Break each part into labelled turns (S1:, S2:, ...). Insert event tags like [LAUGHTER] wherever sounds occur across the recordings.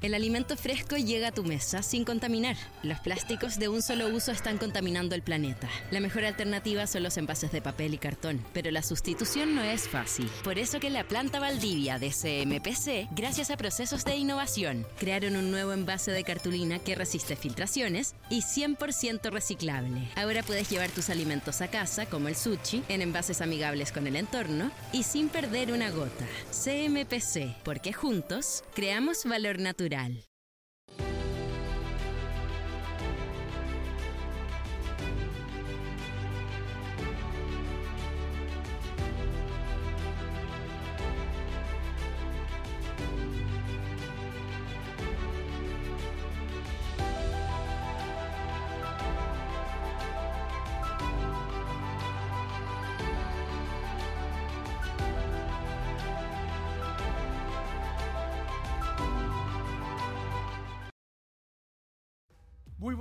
S1: El alimento fresco llega a tu mesa sin contaminar. Los plásticos de un solo uso están contaminando el planeta. La mejor alternativa son los envases de papel y cartón, pero la sustitución no es fácil. Por eso que la planta Valdivia de CMPC, gracias a procesos de innovación, crearon un nuevo envase de cartulina que resiste filtraciones y 100% reciclable. Ahora puedes llevar tus alimentos a casa, como el sushi, en envases amigables con el entorno y sin perder una gota. CMPC, porque juntos creamos valor natural.
S2: Muy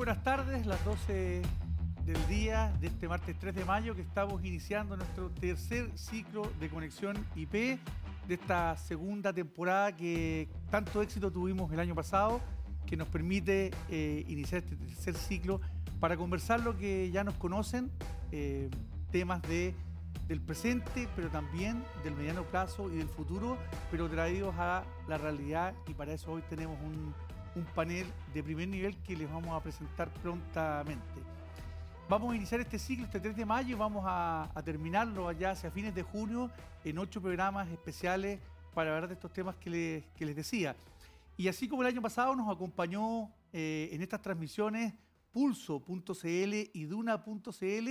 S2: buenas tardes, las 12 del día de este martes 3 de mayo que estamos iniciando nuestro tercer ciclo de conexión IP de esta segunda temporada que tanto éxito tuvimos el año pasado, que nos permite eh, iniciar este tercer ciclo para conversar lo que ya nos conocen, eh, temas de, del presente, pero también del mediano plazo y del futuro, pero traídos a la realidad y para eso hoy tenemos un un panel de primer nivel que les vamos a presentar prontamente. Vamos a iniciar este ciclo este 3 de mayo y vamos a, terminarlo allá hacia fines de junio en ocho programas especiales para hablar de estos temas que les, les decía. Y así como el año pasado nos acompañó eh, en estas transmisiones pulso.cl y duna.cl,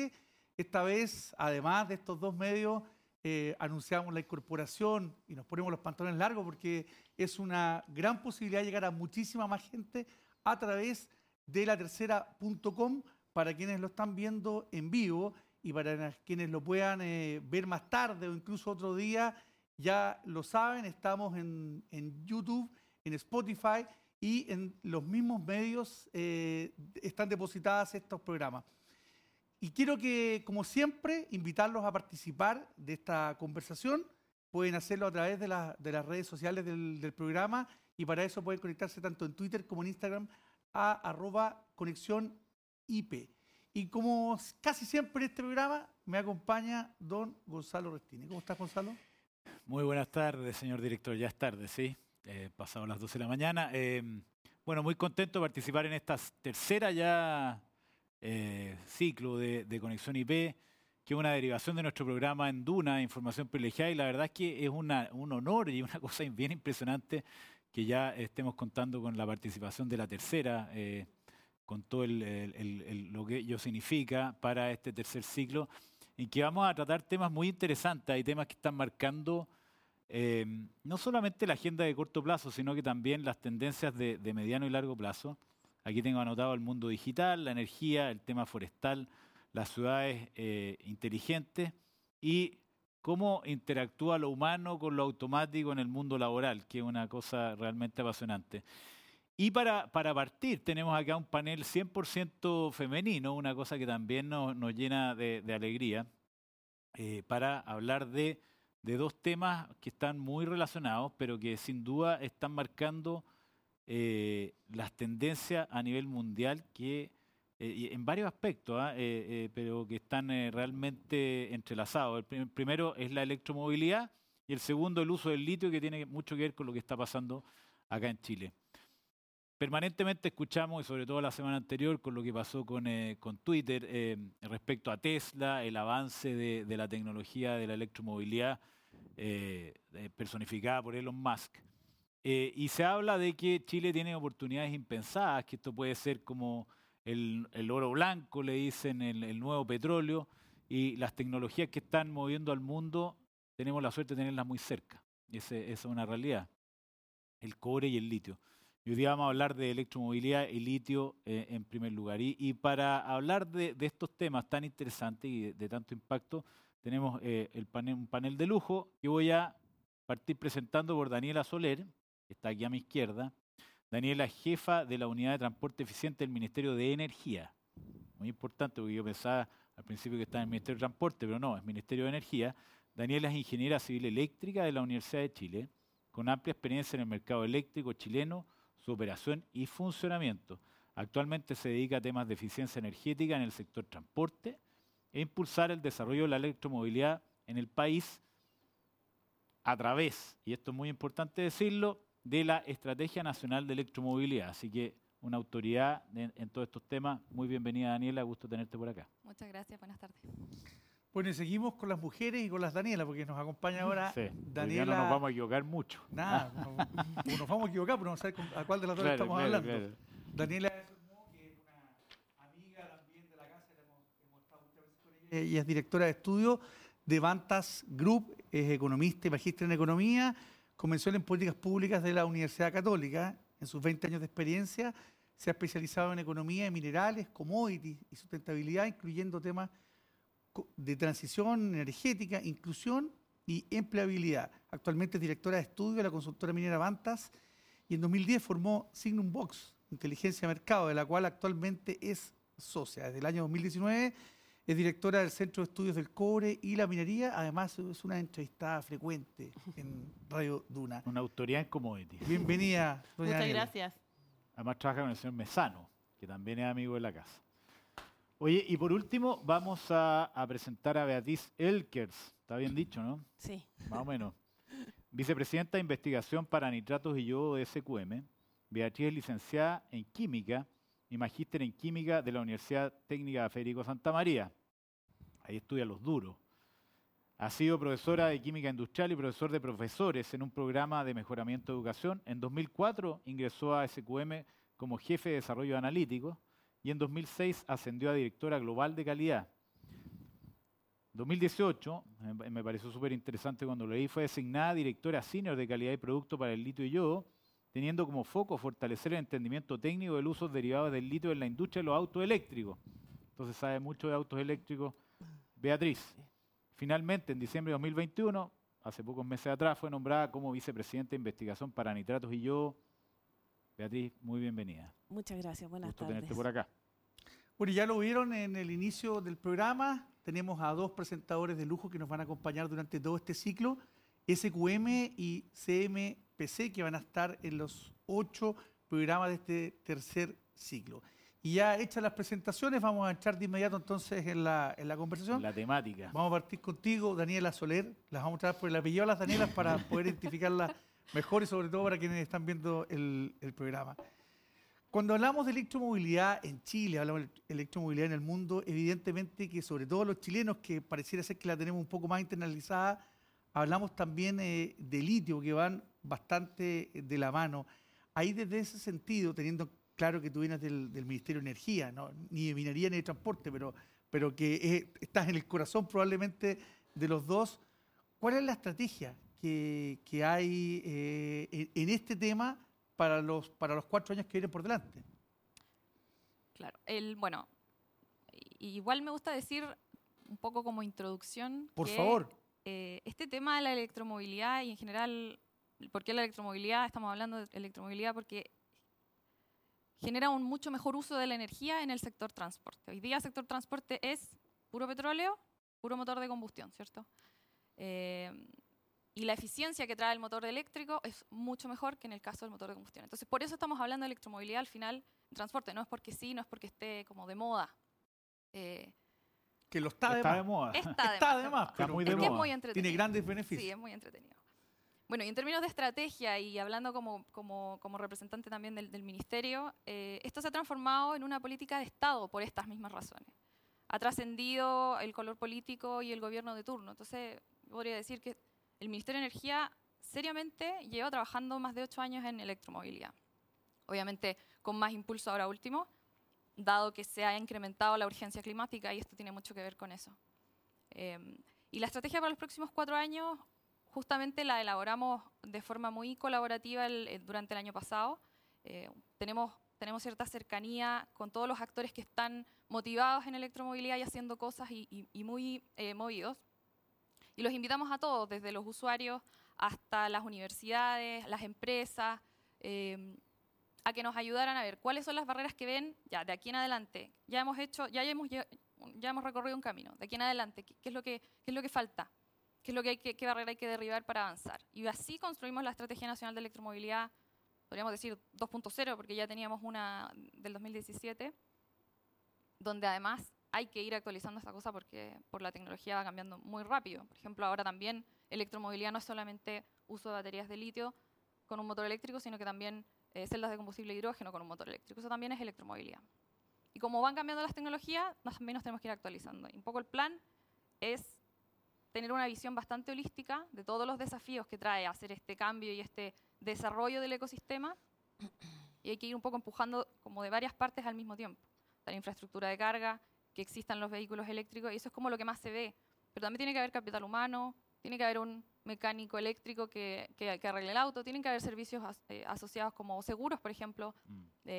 S2: esta vez, además de estos dos medios, eh, anunciamos la incorporación y nos ponemos los pantalones largos porque es una gran posibilidad de llegar a muchísima más gente a través de la tercera.com para quienes lo están viendo en vivo y para quienes lo puedan eh, ver más tarde o incluso otro día, ya lo saben, estamos en, YouTube, en Spotify y en los mismos medios eh, están depositadas estos programas. Y quiero que, como siempre, invitarlos a participar de esta conversación. Pueden hacerlo a través de, las redes sociales del, programa y para eso pueden conectarse tanto en Twitter como en Instagram a arroba conexión IP. Y como casi siempre en este programa, me acompaña don Gonzalo Restini. ¿Cómo estás, Gonzalo?
S3: Muy buenas tardes, señor director. Ya es tarde, sí. Eh, pasado las 12 de la mañana. Eh, bueno, muy contento de participar en esta tercera ya eh, ciclo de, conexión IP, que es una derivación de nuestro programa en Duna, Información Privilegiada, y la verdad es que es un honor y una [LAUGHS] cosa bien impresionante que ya estemos contando con la participación de la tercera, eh, con todo lo que ello significa para este tercer ciclo, en que vamos a tratar temas muy interesantes, hay temas que están marcando eh, no solamente la agenda de corto plazo, sino que también las tendencias de mediano y largo plazo. Aquí tengo anotado el mundo digital, la energía, el tema forestal, las ciudades eh, inteligentes y cómo interactúa lo humano con lo automático en el mundo laboral, que es una cosa realmente apasionante. Y para, partir, tenemos acá un panel 100% femenino, una cosa que también nos, llena de, alegría, eh, para hablar de, de dos temas que están muy relacionados, pero que sin duda están marcando eh, las tendencias a nivel mundial que eh, en varios aspectos, ¿ah? eh, pero que están realmente entrelazados. El primero es la electromovilidad y el segundo el uso del litio que tiene mucho que ver con lo que está pasando acá en Chile. Permanentemente escuchamos, y sobre todo la semana anterior, con lo que pasó con, con Twitter respecto a Tesla, el avance de, de, la tecnología de la electromovilidad personificada por Elon Musk. Eh, y se habla de que Chile tiene oportunidades impensadas, que esto puede ser como el, oro blanco, le dicen, el, nuevo petróleo, y las tecnologías que están moviendo al mundo, tenemos la suerte de tenerlas muy cerca. Esa es una realidad. El cobre y el litio. Y hoy día vamos a hablar de electromovilidad y litio eh, en primer lugar. Y, para hablar de, estos temas tan interesantes y de, tanto impacto, tenemos eh, un panel de lujo que voy a partir presentando por Daniela Soler, está aquí a mi izquierda. Daniela jefa de la unidad de transporte eficiente del Ministerio de Energía. Muy importante, porque yo pensaba al principio que estaba en el Ministerio de Transporte, pero no, es Ministerio de Energía. Daniela es ingeniera civil eléctrica de la Universidad de Chile, con amplia experiencia en el mercado eléctrico chileno, su operación y funcionamiento. Actualmente se dedica a temas de eficiencia energética en el sector transporte e impulsar el desarrollo de la electromovilidad en el país a través, y esto es muy importante decirlo, de la Estrategia Nacional de Electromovilidad. Así que una autoridad en, en todos estos temas. Muy bienvenida, Daniela. Gusto tenerte por acá.
S4: Muchas gracias. Buenas tardes.
S2: Bueno, y seguimos con las mujeres y con las Daniela, porque nos acompaña ahora
S3: Sí,
S2: Daniela.
S3: día no nos vamos a equivocar mucho.
S2: Nada, no- no nos vamos a equivocar, pero no sabemos a cuál de las dos
S3: Claro,
S2: estamos
S3: claro,
S2: hablando.
S3: claro.
S2: Daniela es que es una amiga también de la casa, hemos, hemos estado muchas veces con ella. Ella es directora de estudio de Vantas Group, es economista y magíster en economía, convención en políticas públicas de la Universidad Católica. En sus 20 años de experiencia se ha especializado en economía de minerales, commodities y sustentabilidad, incluyendo temas de transición energética, inclusión y empleabilidad. Actualmente es directora de estudio de la consultora minera Vantas y en 2010 formó Signum Box, Inteligencia de Mercado, de la cual actualmente es socia. Desde el año 2019 es directora del Centro de Estudios del Cobre y la Minería. Además, es una entrevistada frecuente en Radio Duna.
S3: Una autoridad en commodities.
S2: Bienvenida, doña
S5: Muchas
S2: Daniela.
S5: gracias.
S3: Además trabaja con el señor Mesano, que también es amigo de la casa. Oye, y por último vamos a, a presentar a Beatriz Elkers. Está bien dicho, ¿no?
S5: Sí.
S3: Más o menos. Vicepresidenta de Investigación para Nitratos y Yodo de SQM. Beatriz es licenciada en Química y magíster en Química de la Universidad Técnica Federico Santa María. Ahí estudia los duros. Ha sido profesora de Química Industrial y profesor de profesores en un programa de mejoramiento de educación. En 2004 ingresó a SQM como jefe de desarrollo analítico y en 2006 ascendió a directora global de calidad. 2018, me- me pareció súper interesante cuando leí, fue designada directora senior de calidad y producto para el litio y yodo, teniendo como foco fortalecer el entendimiento técnico del uso derivados del litio en la industria de los autos eléctricos. Entonces sabe mucho de autos eléctricos. Beatriz, finalmente en diciembre de 2021, hace pocos meses atrás, fue nombrada como vicepresidenta de investigación para nitratos y yodo. Beatriz, muy bienvenida.
S5: Muchas gracias. Buenas
S3: Gusto
S5: tardes.
S3: tenerte por acá.
S2: Bueno, ya lo vieron en el inicio del programa. Tenemos a dos presentadores de lujo que nos van a acompañar durante todo este ciclo, SQM y CMPC, que van a estar en los ocho programas de este tercer ciclo. Y ya hechas las presentaciones, vamos a entrar de inmediato entonces en la, en la conversación.
S3: La temática.
S2: Vamos a partir contigo, Daniela Soler. Las vamos a traer por el apellido a las Danielas para [LAUGHS] poder identificarlas mejor y sobre todo para quienes están viendo el, el programa. Cuando hablamos de electromovilidad en Chile, hablamos de electromovilidad en el mundo, evidentemente que sobre todo los chilenos, que pareciera ser que la tenemos un poco más internalizada, hablamos también eh, de litio, que van bastante de la mano. Ahí desde ese sentido, teniendo claro que tú vienes del, del Ministerio de Energía, ¿no? ni de minería ni de transporte, pero, pero que eh, estás en el corazón probablemente de los dos, ¿cuál es la estrategia que, que hay eh, en, este tema para los, para los cuatro años que vienen por delante?
S4: Claro. El, bueno, igual me gusta decir un poco como introducción.
S2: Por
S4: que,
S2: favor.
S4: Eh, este tema de la electromovilidad y en general, ¿por qué la electromovilidad? Estamos hablando de electromovilidad porque genera un mucho mejor uso de la energía en el sector transporte. Hoy día el sector transporte es puro petróleo, puro motor de combustión, ¿cierto? Eh, y la eficiencia que trae el motor eléctrico es mucho mejor que en el caso del motor de combustión. Entonces, por eso estamos hablando de electromovilidad al final en transporte. No es porque sí, no es porque esté como de moda. Eh,
S2: Que lo está,
S3: Está
S2: de
S3: de moda.
S4: está de
S2: Está
S4: más,
S2: de más,
S4: de
S3: Está
S2: pero-
S3: muy
S4: es
S3: de
S4: que es
S3: moda.
S4: muy entretenido.
S2: Tiene grandes beneficios.
S4: Sí, es muy entretenido. Bueno, y en términos de estrategia y hablando como, como, como representante también del, del ministerio, eh, esto se ha transformado en una política de Estado por estas mismas razones. Ha trascendido el color político y el gobierno de turno. Entonces, podría decir que el Ministerio de Energía seriamente lleva trabajando más de ocho años en electromovilidad. Obviamente con más impulso ahora último, dado que se ha incrementado la urgencia climática y esto tiene mucho que ver con eso. Eh, y la estrategia para los próximos cuatro años justamente la elaboramos de forma muy colaborativa eh, durante el año pasado. Eh, tenemos, tenemos cierta cercanía con todos los actores que están motivados en electromovilidad y haciendo cosas y, muy eh, movidos. Y los invitamos a todos, desde los usuarios hasta las universidades, las empresas, eh, a que nos ayudaran a ver cuáles son las barreras que ven ya de aquí en adelante. Ya hemos hecho, ya hemos, ya hemos recorrido un camino. De aquí en adelante, ¿qué, qué es, lo que, qué es lo que falta? ¿Qué es lo que hay que, qué barrera hay que derribar para avanzar? Y así construimos la Estrategia Nacional de Electromovilidad podríamos decir 2.0, porque ya teníamos una del 2017, donde además hay que ir actualizando esta cosa porque por la tecnología va cambiando muy rápido. Por ejemplo, ahora también electromovilidad no es solamente uso de baterías de litio con un motor eléctrico, sino que también eh, celdas de combustible hidrógeno con un motor eléctrico. Eso también es electromovilidad. Y como van cambiando las tecnologías, también nos tenemos que ir actualizando. Y un poco el plan es tener una visión bastante holística de todos los desafíos que trae hacer este cambio y este desarrollo del ecosistema. Y hay que ir un poco empujando como de varias partes al mismo tiempo. La infraestructura de carga, que existan los vehículos eléctricos, y eso es como lo que más se ve. Pero también tiene que haber capital humano, tiene que haber un mecánico eléctrico que, que, arregle el auto, tienen que haber servicios eh, asociados como seguros, por ejemplo, mm.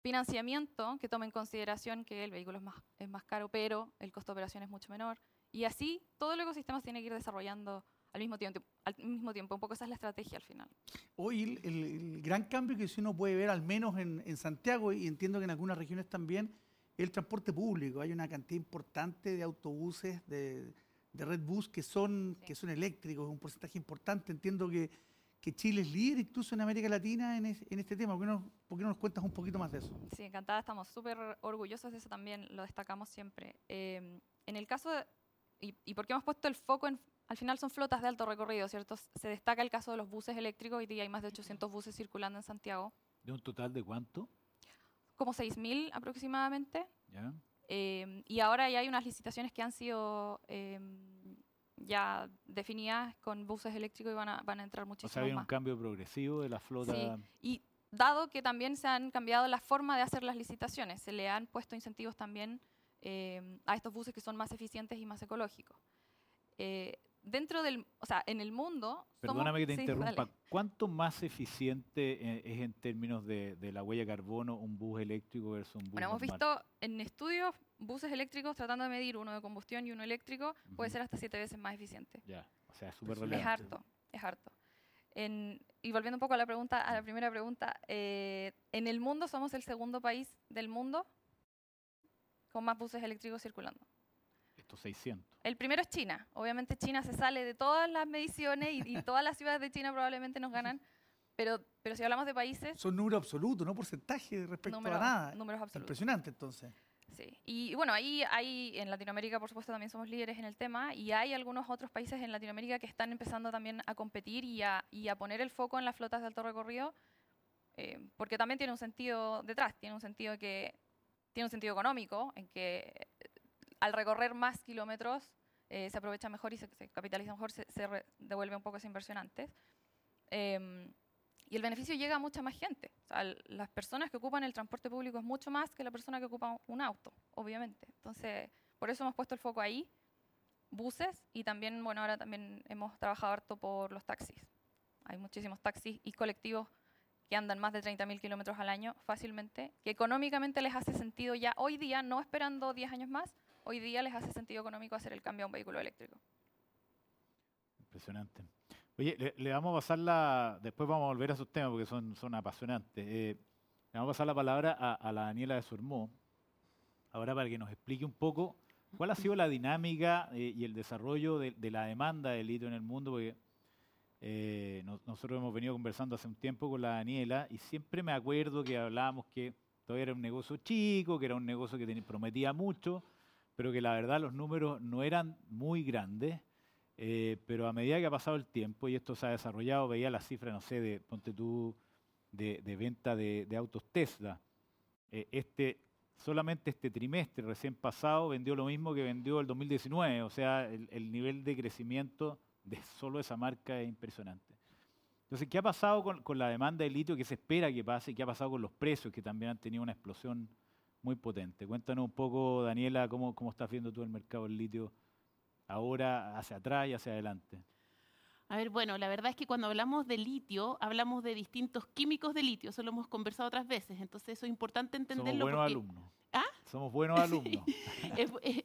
S4: financiamiento que tome en consideración que el vehículo es más, es más caro, pero el costo de operación es mucho menor. Y así todo el ecosistema se tiene que ir desarrollando al mismo tiempo, al mismo tiempo. Un poco esa es la estrategia al final.
S2: Hoy el, gran cambio que uno puede ver, al menos en, en Santiago, y entiendo que en algunas regiones también, el transporte público. Hay una cantidad importante de autobuses, de, de Red Bus que son, que son eléctricos, un porcentaje importante. Entiendo que, que Chile es líder incluso en América Latina en, en este tema. ¿Por qué, no, ¿Por qué, no, nos cuentas un poquito más de eso?
S4: Sí, encantada. Estamos súper orgullosos de eso también, lo destacamos siempre. Eh, en el caso de, y, y porque hemos puesto el foco en, al final son flotas de alto recorrido, ¿cierto? Se destaca el caso de los buses eléctricos. Hoy día hay más de 800 buses circulando en Santiago.
S3: ¿De un total de cuánto?
S4: como 6.000 aproximadamente. Em, y ahora ya hay unas licitaciones que han sido em, ya definidas con buses eléctricos y van a, van a entrar muchísimos
S3: O sea, hay un cambio progresivo de la flota. Sí.
S4: Y dado que también se han cambiado la forma de hacer las licitaciones, se le han puesto incentivos también em, a estos buses que son más eficientes y más ecológicos. Eh, dentro del, o sea, en el mundo...
S3: Perdóname que te interrumpa. ¿Cuánto más eficiente eh, es en términos de, la huella de carbono un bus eléctrico versus un bus
S4: Bueno, hemos visto en estudios buses eléctricos tratando de medir uno de combustión y uno eléctrico, puede ser hasta siete veces más eficiente.
S3: Ya, o sea, es súper relevante.
S4: Es harto, es harto. y volviendo un poco a la pregunta, a la primera pregunta, eh, en el mundo somos el segundo país del mundo con más buses eléctricos circulando.
S3: 600.
S4: El primero es China. Obviamente China se sale de todas las mediciones y, [LAUGHS] todas las ciudades de China probablemente nos ganan. Pero, pero si hablamos de países...
S2: Son números absolutos, no porcentaje respecto a nada.
S4: Números absolutos.
S2: Impresionante entonces.
S4: Sí. Y bueno, ahí hay, en Latinoamérica, por supuesto, también somos líderes en el tema y hay algunos otros países en Latinoamérica que están empezando también a competir y a, y a poner el foco en las flotas de alto recorrido, eh, porque también tiene un sentido detrás, tiene un sentido que tiene un sentido económico, en que al recorrer más kilómetros eh, se aprovecha mejor y se, capitaliza mejor, se, devuelve un poco esa inversión antes. Em, y el beneficio llega a mucha más gente. las personas que ocupan el transporte público es mucho más que la persona que ocupa un auto, obviamente. Entonces, por eso hemos puesto el foco ahí, buses, y también, bueno, ahora también hemos trabajado harto por los taxis. Hay muchísimos taxis y colectivos que andan más de 30.000 kilómetros al año fácilmente, que económicamente les hace sentido ya hoy día, no esperando 10 años más, hoy día les hace sentido económico hacer el cambio a un vehículo eléctrico.
S3: Impresionante. Oye, le, vamos a pasar la, después vamos a volver a esos temas porque son, son apasionantes. Eh, le vamos a pasar la palabra a, la Daniela de Surmó, ahora para que nos explique un poco cuál ha sido la dinámica eh, y el desarrollo de, la demanda de litio en el mundo, porque eh, nosotros hemos venido conversando hace un tiempo con la Daniela y siempre me acuerdo que hablábamos que todavía era un negocio chico, que era un negocio que prometía mucho, pero que la verdad los números no eran muy grandes, eh, pero a medida que ha pasado el tiempo y esto se ha desarrollado, veía la cifra, no sé, de, ponte tú, de, venta de, autos Tesla. Eh, este, solamente este trimestre recién pasado vendió lo mismo que vendió el 2019, o sea, el, nivel de crecimiento de solo esa marca es impresionante. Entonces, ¿qué ha pasado con, con, la demanda de litio? ¿Qué se espera que pase? ¿Qué ha pasado con los precios que también han tenido una explosión muy potente. Cuéntanos un poco, Daniela, cómo, cómo estás viendo tú el mercado del litio ahora, hacia atrás y hacia adelante.
S5: A ver, bueno, la verdad es que cuando hablamos de litio, hablamos de distintos químicos de litio, eso lo hemos conversado otras veces, entonces eso es importante entenderlo.
S3: Somos buenos alumnos. ¿Ah? Somos buenos [LAUGHS] alumnos.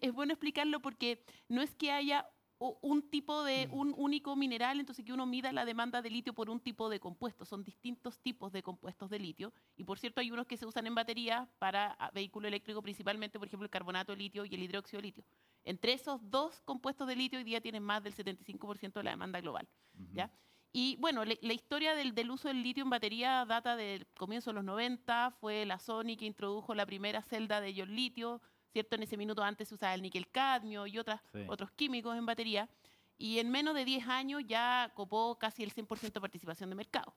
S5: es, bueno explicarlo porque no es que haya un tipo de, mm. un único mineral, entonces que uno mida la demanda de litio por un tipo de compuesto. Son distintos tipos de compuestos de litio. Y por cierto, hay unos que se usan en baterías para ah, vehículo eléctrico, principalmente, por ejemplo, el carbonato de litio y el hidróxido de litio. Entre esos dos compuestos de litio, hoy día tienen más del 75% de la demanda global. ¿ya? Y bueno, le- la historia del, del uso del litio en batería data del comienzo de los 90, fue la Sony que introdujo la primera celda de ion litio, ¿cierto? En ese minuto antes se usaba el níquel cadmio y otras,
S3: Sí.
S5: otros químicos en batería, y en menos de 10 años ya copó casi el 100% de participación de mercado.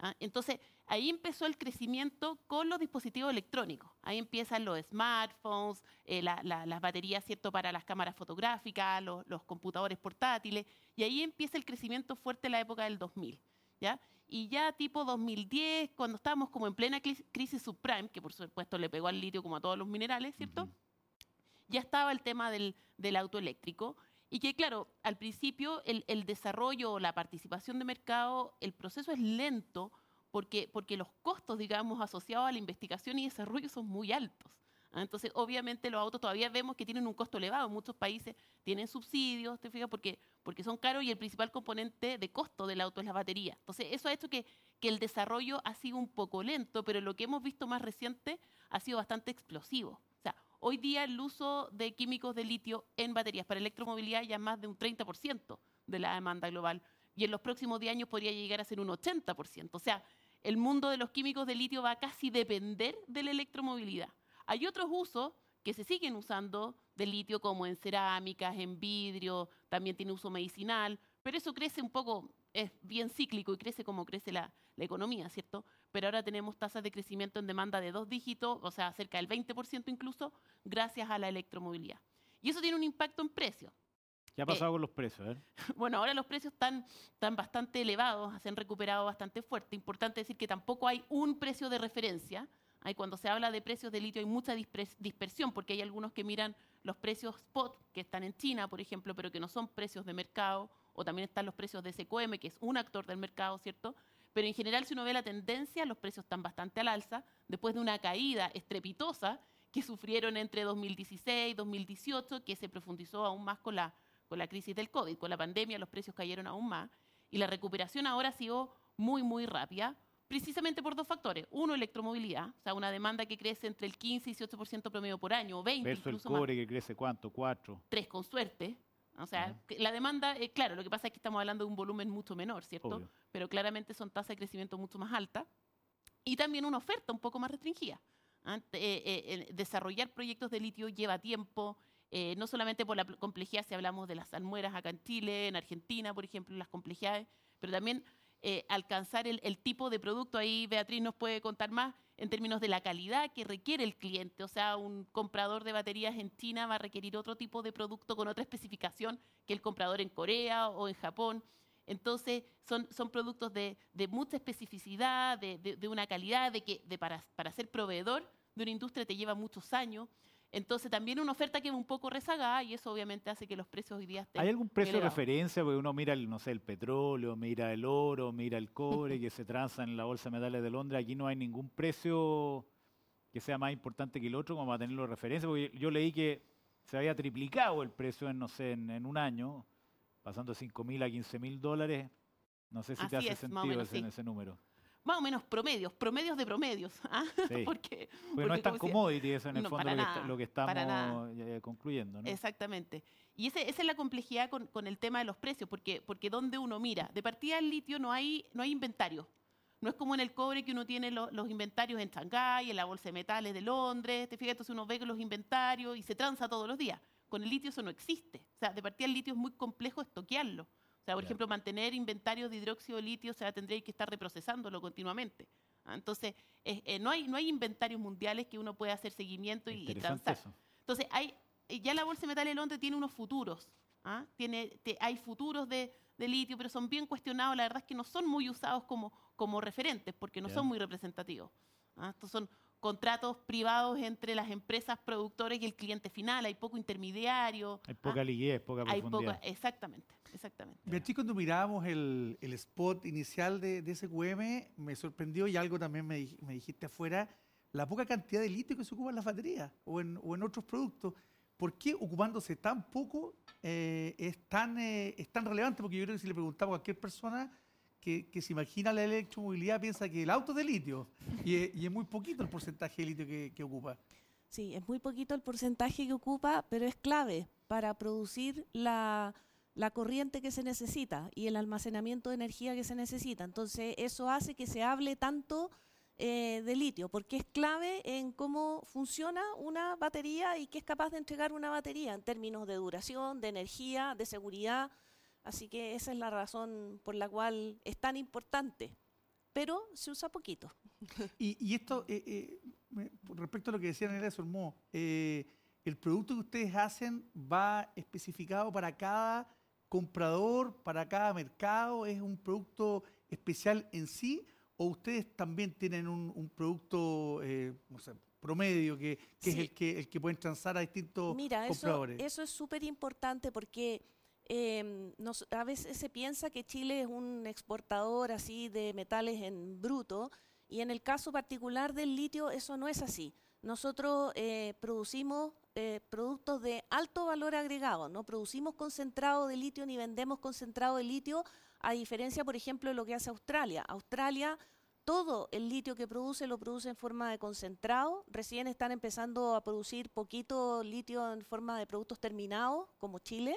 S5: ¿ah? Entonces, ahí empezó el crecimiento con los dispositivos electrónicos. Ahí empiezan los smartphones, eh, la- la- las baterías, ¿cierto?, para las cámaras fotográficas, los, los computadores portátiles, y ahí empieza el crecimiento fuerte en la época del 2000, ¿ya? Y ya tipo 2010, cuando estábamos como en plena crisis subprime, que por supuesto le pegó al litio como a todos los minerales, ¿cierto?
S3: Ujú.
S5: Ya estaba el tema del, auto eléctrico y que, claro, al principio el, el desarrollo la participación de mercado, el proceso es lento porque, porque los costos, digamos, asociados a la investigación y desarrollo son muy altos. ¿ah? Entonces, obviamente, los autos todavía vemos que tienen un costo elevado. Muchos países tienen subsidios, ¿te fijas? Porque, porque son caros y el principal componente de costo del auto es la batería. Entonces, eso ha hecho que, que el desarrollo ha sido un poco lento, pero lo que hemos visto más reciente ha sido bastante explosivo. Hoy día el uso de químicos de litio en baterías para electromovilidad ya es más de un 30% de la demanda global y en los próximos 10 años podría llegar a ser un 80%. O sea, el mundo de los químicos de litio va a casi depender de la electromovilidad. Hay otros usos que se siguen usando de litio como en cerámicas, en vidrio, también tiene uso medicinal, pero eso crece un poco, es bien cíclico y crece como crece la, la economía, ¿cierto? Pero ahora tenemos tasas de crecimiento en demanda de dos dígitos, o sea, cerca del 20% incluso, gracias a la electromovilidad. Y eso tiene un impacto en precios.
S3: ¿Qué ha pasado con los precios? Ver. [LAUGHS]
S5: Bueno, ahora los precios están, están bastante elevados, se han recuperado bastante fuerte. Importante decir que tampoco hay un precio de referencia. Hay, cuando se habla de precios de litio hay mucha dispersión porque hay algunos que miran los precios spot que están en China, por ejemplo, pero que no son precios de mercado, o también están los precios de SQM, que es un actor del mercado, ¿cierto? Pero en general, si uno ve la tendencia, los precios están bastante al alza, después de una caída estrepitosa que sufrieron entre 2016 y 2018, que se profundizó aún más con la, con la crisis del COVID, con la pandemia los precios cayeron aún más y la recuperación ahora ha sido muy, muy rápida, precisamente por dos factores. Uno, electromovilidad, o sea, una demanda que crece entre el 15 y 18% promedio por año, o 20
S3: Versus el
S5: incluso más,
S3: cobre que crece cuánto, cuatro.
S5: tres con suerte. O sea, la demanda, eh, claro, lo que pasa es que estamos hablando de un volumen mucho menor, ¿cierto?
S3: Obvio.
S5: Pero claramente son tasas de crecimiento mucho más altas. Y también una oferta un poco más restringida. Eh, eh, desarrollar proyectos de litio lleva tiempo, eh, no solamente por la pl- complejidad, si hablamos de las salmueras acá en Chile, en Argentina, por ejemplo, las complejidades, pero también eh, alcanzar el, tipo de producto, ahí Beatriz nos puede contar más, en términos de la calidad que requiere el cliente. O sea, un comprador de baterías en China va a requerir otro tipo de producto con otra especificación que el comprador en Corea o en Japón. Entonces, son, son productos de, de mucha especificidad, de, de- una calidad, de que para, para ser proveedor de una industria te lleva muchos años. Entonces, también una oferta que va un poco rezagada y eso obviamente hace que los precios hoy día estén
S3: ¿Hay algún precio de referencia? Porque uno mira, el, no sé, el petróleo, mira el oro, mira el cobre [LAUGHS] que se transa en la Bolsa de Metales de Londres. Aquí no hay ningún precio que sea más importante que el otro como para tenerlo de referencia. Porque yo leí que se había triplicado el precio en, no sé, en, en un año, pasando de 5 mil a 15 mil dólares. No sé si te hace
S5: es,
S3: sentido ese,
S5: sí.
S3: ese número.
S5: Más o menos promedios, promedios de promedios. [LAUGHS] ¿ah?
S3: Sí. [LAUGHS]
S5: porque,
S3: Porque no es tan commodity eso en el
S5: No,
S3: fondo lo que, está-
S5: nada,
S3: lo que estamos eh, concluyendo. ¿no?
S5: Exactamente. Y ese- esa es la complejidad con, con el tema de los precios, porque, porque donde uno mira, de partida el litio no hay, no hay inventario. No es como en el cobre que uno tiene lo- los inventarios en Shanghái, en la Bolsa de Metales de Londres, te fijas, entonces uno ve que los inventarios y se transa todos los días. Con el litio eso no existe. O sea, de partida el litio es muy complejo estoquearlo. Sea, por
S3: Claro.
S5: ejemplo, mantener inventarios de hidróxido de litio, o sea, tendría que estar reprocesándolo continuamente. Ah, Entonces, es- eh, no, hay, no hay inventarios mundiales que uno pueda hacer seguimiento y, y transar.
S3: eso.
S5: Entonces, hay, eh, ya la Bolsa de Metales de Londres tiene unos futuros. ¿ah? Tiene, te- hay futuros de, de litio, pero son bien cuestionados. La verdad es que no son muy usados como, como referentes, porque no son muy representativos. ¿ah? Estos son contratos privados entre las empresas productoras y el cliente final. Hay poco intermediario.
S3: Hay
S5: ¿ah?
S3: poca liquidez, poca
S5: Hay
S3: profundidad.
S5: poca, exactamente, exactamente.
S2: Beatriz, cuando mirábamos el, el spot inicial de, de SQM, me sorprendió y algo también me, me dijiste afuera, la poca cantidad de litio que se ocupa en las baterías o en, o en otros productos. ¿Por qué ocupándose tan poco eh, es, tan, eh, es tan relevante? Porque yo creo que si le preguntamos a cualquier persona que, se imagina la electromovilidad, piensa que el auto es de litio y, es- muy poquito el porcentaje de litio que, que ocupa.
S6: Sí, es muy poquito el porcentaje que ocupa, pero es clave para producir la, la corriente que se necesita y el almacenamiento de energía que se necesita. Entonces, eso hace que se hable tanto eh, de litio, porque es clave en cómo funciona una batería y qué es capaz de entregar una batería en términos de duración, de energía, de seguridad. Así que esa es la razón por la cual es tan importante, pero se usa poquito. [LAUGHS]
S2: Y, esto, eh, eh, respecto a lo que decía Nerea Sormó, el producto que ustedes hacen va especificado para cada comprador, para cada mercado, es un producto especial en sí ¿O ustedes también tienen un, producto eh, promedio que, es el que, el que pueden transar a distintos
S6: Mira,
S2: compradores?
S6: Eso, eso es súper importante porque em, a veces se piensa que Chile es un exportador así de metales en bruto y en el caso particular del litio eso no es así. Nosotros eh, producimos eh, productos de alto valor agregado, no producimos concentrado de litio ni vendemos concentrado de litio a diferencia, por ejemplo, de lo que hace Australia. Australia, todo el litio que produce lo produce en forma de concentrado. Recién están empezando a producir poquito litio en forma de productos terminados, como Chile.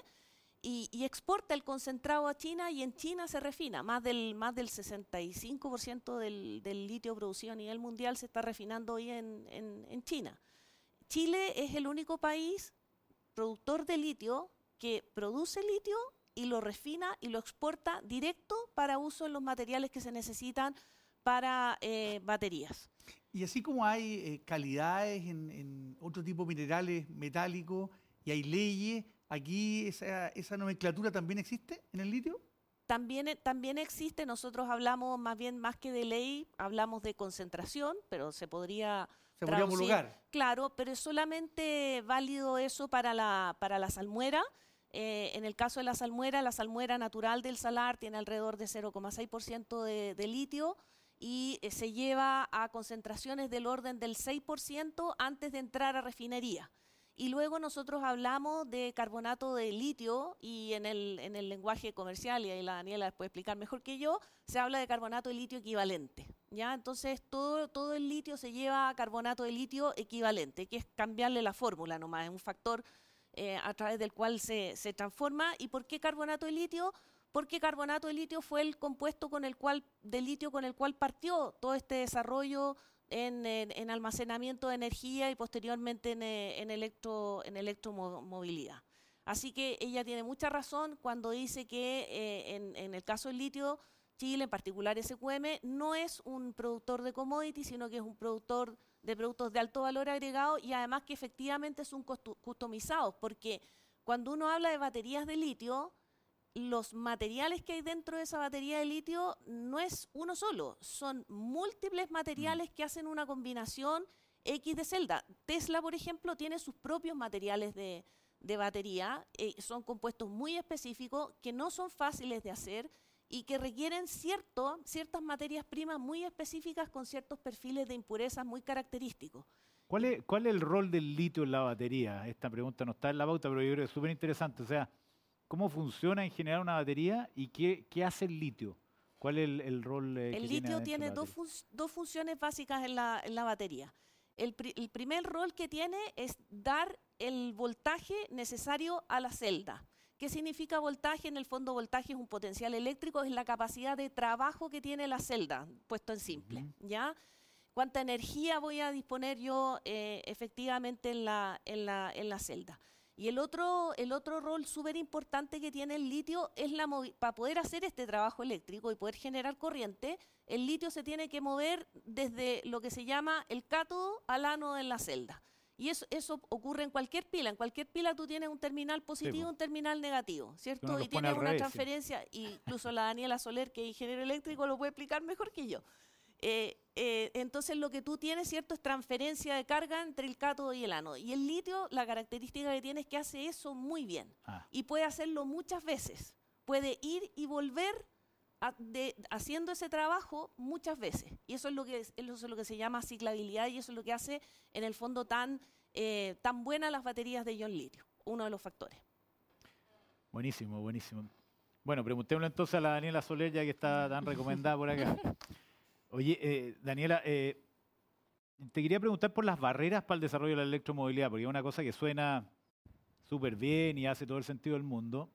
S6: Y, exporta el concentrado a China y en China se refina. Más del, más del 65% del, del, litio producido a nivel mundial se está refinando hoy en, en China. Chile es el único país productor de litio que produce litio y lo refina y lo exporta directo para uso en los materiales que se necesitan para eh, baterías.
S2: Y así como hay eh, calidades en, otro tipo de minerales metálicos y hay leyes, aquí esa, esa nomenclatura también existe en el litio.
S6: También, eh, también existe, nosotros hablamos más bien más que de ley, hablamos de concentración, pero se podría
S2: se podría homologar.
S6: Claro, pero es solamente válido eso para la, para la salmuera eh, en el caso de la salmuera, la salmuera natural del salar tiene alrededor de 0,6% de, litio y eh, se lleva a concentraciones del orden del 6% antes de entrar a refinería. Y luego nosotros hablamos de carbonato de litio y en el, en el lenguaje comercial, y ahí la Daniela puede explicar mejor que yo, se habla de carbonato de litio equivalente. ¿ya? Entonces todo, todo el litio se lleva a carbonato de litio equivalente, que es cambiarle la fórmula nomás, es un factor eh, a través del cual se, transforma. ¿Y por qué carbonato de litio? Porque carbonato de litio fue el compuesto con el cual, de litio con el cual partió todo este desarrollo en, almacenamiento de energía y posteriormente en, eh, electro, en electromovilidad. Así que ella tiene mucha razón cuando dice que eh, en, en, el caso del litio, Chile, en particular SQM, no es un productor de commodities, sino que es un productor de productos de alto valor agregado y además que efectivamente son customizados, porque cuando uno habla de baterías de litio, los materiales que hay dentro de esa batería de litio no es uno solo, son múltiples materiales que hacen una combinación X de celda. Tesla, por ejemplo, tiene sus propios materiales de, batería, eh, son compuestos muy específicos que no son fáciles de hacer y que requieren cierto, ciertas materias primas muy específicas con ciertos perfiles de impurezas muy característicos.
S3: ¿Cuál es, ¿Cuál es el rol del litio en la batería? Esta pregunta no está en la pauta, pero yo creo que es súper interesante. O sea, ¿cómo funciona en general una batería y qué, qué hace el litio? ¿Cuál es el, rol?
S6: Eh, el litio tiene, dos, dos, funciones básicas en la, en la batería. El, el, primer rol que tiene es dar el voltaje necesario a la celda. ¿Qué significa voltaje? En el fondo, voltaje es un potencial eléctrico, es la capacidad de trabajo que tiene la celda, puesto en simple. ¿ya? ¿Cuánta energía voy a disponer yo eh, efectivamente en la, en, la, en la celda? Y el otro, el otro rol súper importante que tiene el litio es la para poder hacer este trabajo eléctrico y poder generar corriente, el litio se tiene que mover desde lo que se llama el cátodo al ánodo en la celda. Y eso, eso ocurre en cualquier pila. En cualquier pila tú tienes un terminal positivo y un terminal negativo, ¿cierto? Y tienes una transferencia, incluso la Daniela Soler, que es ingeniero eléctrico, lo puede explicar mejor que yo. Eh, eh, entonces lo que tú tienes, ¿cierto? Es transferencia de carga entre el cátodo y el ánodo. Y el litio, la característica que tiene es que hace eso muy bien. Ah. Y puede hacerlo muchas veces. Puede ir y volver haciendo ese trabajo muchas veces. Y eso es, lo que eso es lo que se llama ciclabilidad y eso es lo que hace en el fondo tan, eh, tan buenas las baterías de ion litio, uno de los factores.
S3: Buenísimo, buenísimo. Bueno, preguntémosle entonces a la Daniela Soler, ya que está tan recomendada por acá. [LAUGHS] Oye, eh, Daniela, eh, te quería preguntar por las barreras para el desarrollo de la electromovilidad, porque es una cosa que suena súper bien y hace todo el sentido del mundo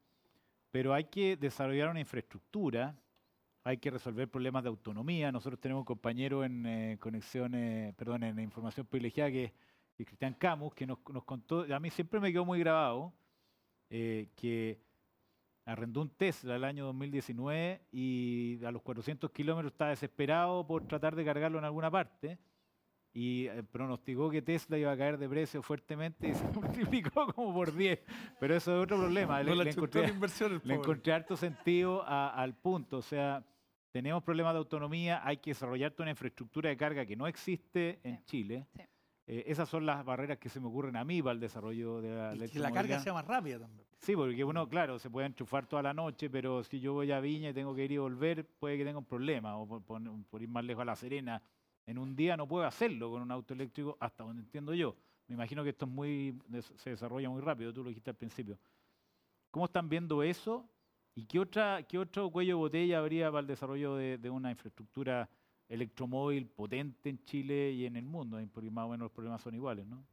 S3: pero hay que desarrollar una infraestructura, hay que resolver problemas de autonomía. Nosotros tenemos un compañero en eh, conexiones, perdón, en información privilegiada que es Cristian Camus, que nos, nos, contó, a mí siempre me quedó muy grabado, eh, que arrendó un Tesla el año 2019 y a los 400 kilómetros estaba desesperado por tratar de cargarlo en alguna parte y eh, pronosticó que Tesla iba a caer de precio fuertemente y [LAUGHS] se multiplicó como por 10. Pero eso es otro problema.
S2: No
S3: le,
S2: la
S3: le encontré,
S2: la inversión el
S3: le encontré harto sentido a- al punto. O sea, tenemos problemas de autonomía, hay que desarrollar toda una infraestructura de carga que no existe en
S4: Sí,
S3: Chile.
S4: sí.
S3: Eh, esas son las barreras que se me ocurren a mí para el desarrollo de la
S2: Y que la carga sea más rápida también.
S3: Sí, porque uno, claro, se puede enchufar toda la noche, pero si yo voy a Viña y tengo que ir y volver, puede que tenga un problema. O por, por- por ir más lejos a La Serena, en un día no puedo hacerlo con un auto eléctrico, hasta donde entiendo yo. Me imagino que esto es muy, se desarrolla muy rápido, tú lo dijiste al principio. ¿Cómo están viendo eso? ¿Y qué, otra, qué otro cuello de botella habría para el desarrollo de, de una infraestructura electromóvil potente en Chile y en el mundo? Porque más o menos los problemas son iguales, ¿no?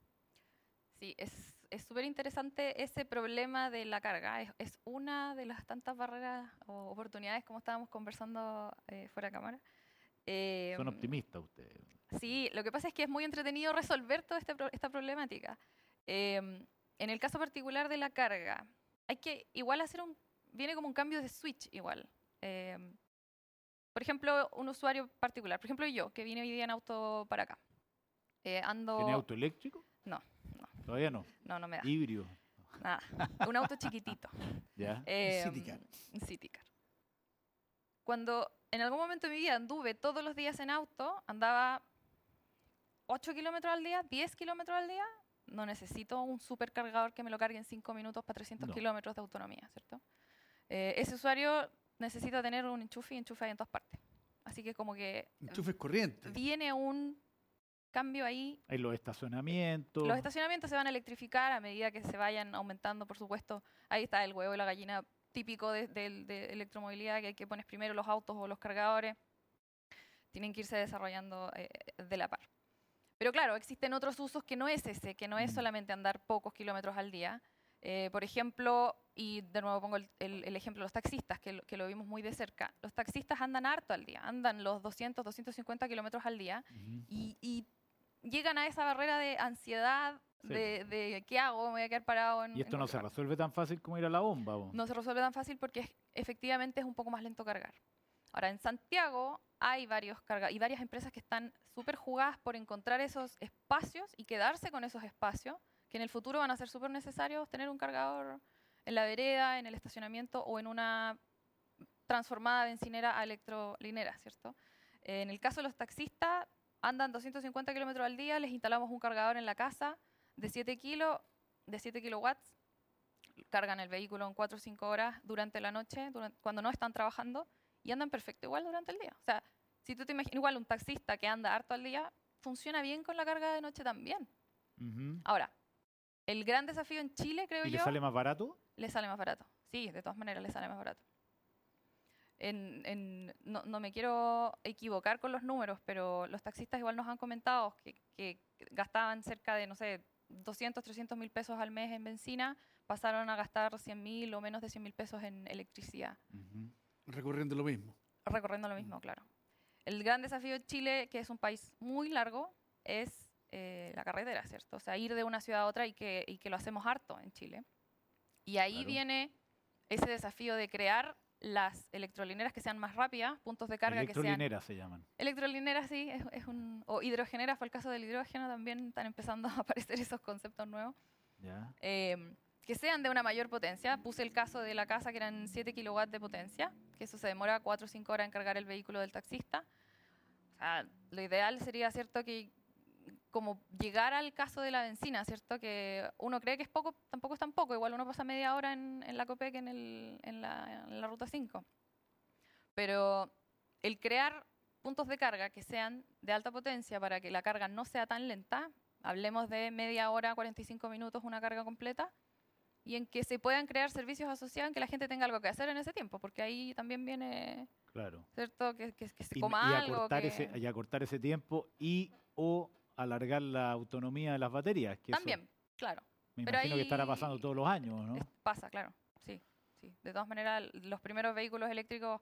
S4: Sí, es es súper interesante ese problema de la carga. Es, es una de las tantas barreras o oportunidades, como estábamos conversando eh, fuera de cámara.
S3: Son
S4: Em,
S3: optimistas ustedes.
S4: Sí, lo que pasa es que es muy entretenido resolver toda este esta problemática. Em, en el caso particular de la carga, hay que igual hacer un, viene como un cambio de switch igual. Por ejemplo, un usuario particular, por ejemplo yo, que vine hoy día en auto para acá. Eh, ando...
S3: ¿Tiene auto eléctrico?
S4: No, no.
S3: Todavía no.
S4: No, no me da.
S3: Híbrido.
S4: Nada. Un auto chiquitito. [LAUGHS]
S3: ¿Ya?
S4: Em,
S2: Citycar.
S4: un Citycar. Cuando en algún momento de mi vida anduve todos los días en auto, andaba 8 kilómetros al día, 10 kilómetros al día, no necesito un supercargador que me lo cargue en 5 minutos para 300
S3: No.
S4: kilómetros de autonomía, ¿cierto? Eh, ese usuario necesita tener un enchufe y enchufe ahí en todas partes. Así que como que
S2: Enchufes corriente.
S4: viene un cambio ahí
S3: Hay los estacionamientos.
S4: los estacionamientos se van a electrificar a medida que se vayan aumentando, por supuesto. Ahí está el huevo y la gallina típico de, del- de electromovilidad, que, que pones primero los autos o los cargadores. Tienen que irse desarrollando eh, de la par. Pero claro, existen otros usos que no es ese, que no es
S3: Mm.
S4: solamente andar pocos kilómetros al día. Eh, por ejemplo, y de nuevo pongo el, el- el ejemplo de los taxistas, que lo, que lo vimos muy de cerca. Los taxistas andan harto al día, andan los 200, 250 kilómetros al día
S3: Ujú.
S4: y, y llegan a esa barrera de ansiedad,
S3: Sí.
S4: de, de ¿qué hago? Me voy a quedar parado en
S3: Y esto
S4: en
S3: no se resuelve tan fácil como ir a la bomba. po.
S4: No se resuelve tan fácil porque es- efectivamente es un poco más lento cargar. Ahora, en Santiago hay varios carga y varias empresas que están súper jugadas por encontrar esos espacios y quedarse con esos espacios, que en el futuro van a ser súper necesarios tener un cargador en la vereda, en el estacionamiento o en una transformada bencinera a electrolinera, ¿cierto? Eh, En el caso de los taxistas, andan 250 kilómetros al día, les instalamos un cargador en la casa de 7 kilos, de 7 kilowatts, cargan el vehículo en 4 o 5 horas durante la noche, duran- cuando no están trabajando, y andan perfecto igual durante el día. O sea, si tú te imaginas, igual un taxista que anda harto al día, funciona bien con la carga de noche también.
S3: Ujú.
S4: Ahora, el gran desafío en Chile, creo
S3: ¿Y
S4: yo,
S3: le sale más barato?
S4: le sale más barato. Sí, de todas maneras le sale más barato. En- en- no, no me quiero equivocar con los números, pero los taxistas igual nos han comentado que, que gastaban cerca de, no sé, 200, 300 mil pesos al mes en benzina, pasaron a gastar 100 mil o menos de 100 mil pesos en electricidad.
S2: Recorriendo lo mismo.
S4: recorriendo lo mismo, claro. El gran desafío de Chile, que es un país muy largo, es eh, la carretera, ¿cierto? O sea, ir de una ciudad a otra y que, y que lo hacemos harto en Chile. Y ahí
S3: Claro.
S4: viene ese desafío de crear las electrolineras que sean más rápidas, puntos de carga que sean...
S3: Electrolineras se llaman.
S4: Electrolineras, sí, es, es un... O hidrogeneras, fue el caso del hidrógeno, también están empezando [LAUGHS] a aparecer esos conceptos nuevos.
S3: ¿Ya?
S4: Eh, que sean de una mayor potencia. Puse el caso de la casa que eran 7 kilowatts de potencia, que eso se demora 4 o 5 horas en cargar el vehículo del taxista. O sea, lo ideal sería, ¿cierto?, que como llegar al caso de la benzina, ¿cierto? Que uno cree que es poco, tampoco es tan poco. Igual uno pasa media hora en, en la COPEC en, el- en la, en la ruta 5. Pero el crear puntos de carga que sean de alta potencia para que la carga no sea tan lenta, hablemos de media hora, 45 minutos, una carga completa, y en que se puedan crear servicios asociados en que la gente tenga algo que hacer en ese tiempo, porque ahí también viene,
S3: Claro.
S4: ¿cierto? Que, que- que se
S3: Y,
S4: coma
S3: y
S4: algo.
S3: acortar
S4: que-
S3: ese, y acortar ese tiempo y o alargar la autonomía de las baterías. Que eso
S4: También, claro.
S3: me
S4: pero
S3: imagino que estará pasando todos los años, ¿no?
S4: Pasa, claro. Sí, sí. De todas maneras, los primeros vehículos eléctricos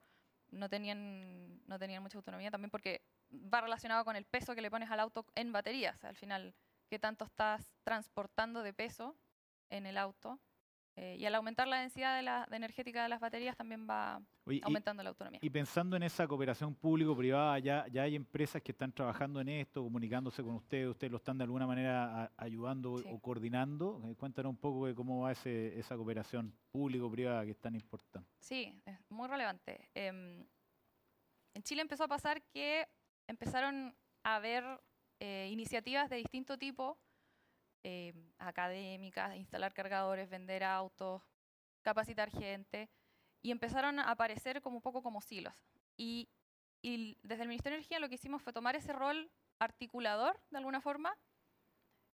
S4: no tenían, no tenían mucha autonomía también porque va relacionado con el peso que le pones al auto en baterías. al final, qué tanto estás transportando de peso en el auto eh, y al aumentar la densidad de la energética de las baterías también va aumentando la autonomía.
S3: Y pensando en esa cooperación público-privada, ya, ya hay empresas que están trabajando en esto, comunicándose con ustedes, ustedes lo están de alguna manera ayudando o coordinando. Eh, cuéntanos un poco de cómo va ese, esa cooperación público-privada que es tan importante.
S4: Sí, es muy relevante. Em, en Chile empezó a pasar que empezaron a haber eh, iniciativas de distinto tipo eh, académicas, instalar cargadores, vender autos, capacitar gente, y empezaron a aparecer como un poco como silos. Y, desde el Ministerio de Energía lo que hicimos fue tomar ese rol articulador, de alguna forma,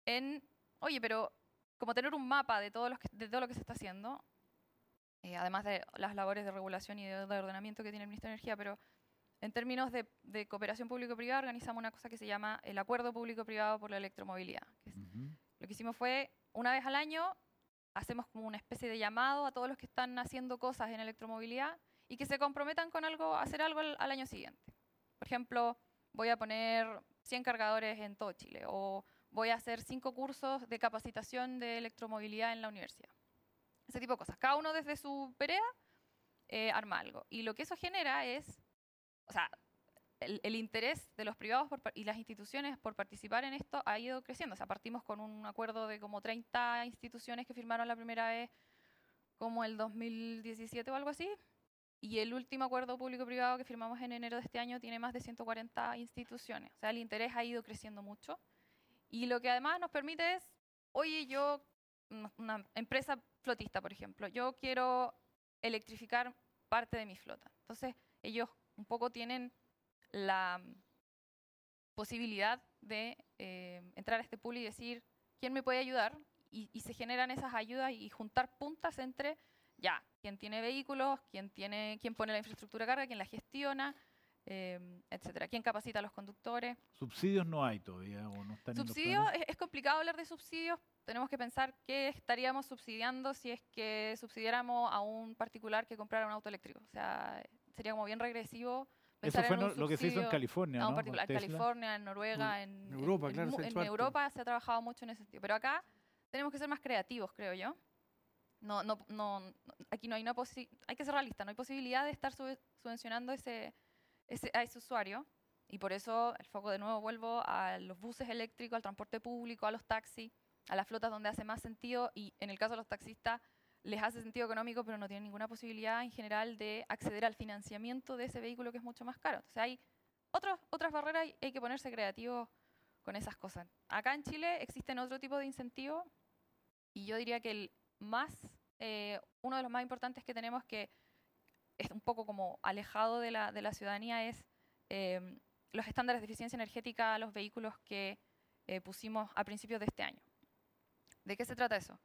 S4: en, oye, pero como tener un mapa de todo lo que, se está haciendo, eh, además de las labores de regulación y de, ordenamiento que tiene el Ministerio de Energía, pero en términos de, cooperación público-privada organizamos una cosa que se llama el Acuerdo Público-Privado por la Electromovilidad, lo que hicimos fue, una vez al año, hacemos como una especie de llamado a todos los que están haciendo cosas en electromovilidad y que se comprometan con algo, a hacer algo al, año siguiente. Por ejemplo, voy a poner 100 cargadores en todo Chile o voy a hacer 5 cursos de capacitación de electromovilidad en la universidad. Ese tipo de cosas. Cada uno desde su perea eh, arma algo. Y lo que eso genera es, o sea, el, interés de los privados y las instituciones por participar en esto ha ido creciendo. O sea, partimos con un acuerdo de como 30 instituciones que firmaron la primera vez como el 2017 o algo así. Y el último acuerdo público-privado que firmamos en enero de este año tiene más de 140 instituciones. O sea, el interés ha ido creciendo mucho. Y lo que además nos permite es, oye, yo, una empresa flotista, por ejemplo, yo quiero electrificar parte de mi flota. Entonces, ellos un poco tienen la posibilidad de eh, entrar a este pool y decir quién me puede ayudar y, se generan esas ayudas y juntar puntas entre ya quién tiene vehículos, quién tiene, quién pone la infraestructura carga, quién la gestiona, eh, etcétera, quién capacita a los conductores.
S3: Subsidios no hay todavía o no están.
S4: Subsidios es, es, complicado hablar de subsidios. Tenemos que pensar qué estaríamos subsidiando si es que subsidiáramos a un particular que comprara un auto eléctrico. O sea, sería como bien regresivo
S3: eso fue lo que se hizo en California, ¿no?
S4: En particular, en California, en Noruega, en, Europa, claro, en, Europa se ha trabajado mucho en ese sentido. Pero acá tenemos que ser más creativos, creo yo. No, no, no, aquí no hay una hay que ser realista, no hay posibilidad de estar subvencionando ese, ese, a ese usuario. Y por eso el foco de nuevo vuelvo a los buses eléctricos, al transporte público, a los taxis, a las flotas donde hace más sentido y en el caso de los taxistas les hace sentido económico, pero no tienen ninguna posibilidad en general de acceder al financiamiento de ese vehículo que es mucho más caro. Entonces hay otros, otras barreras y hay que ponerse creativos con esas cosas. Acá en Chile existen otro tipo de incentivos y yo diría que el más, eh, uno de los más importantes que tenemos que es un poco como alejado de la, de la ciudadanía es eh, los estándares de eficiencia energética a los vehículos que eh, pusimos a principios de este año. ¿De qué se trata eso?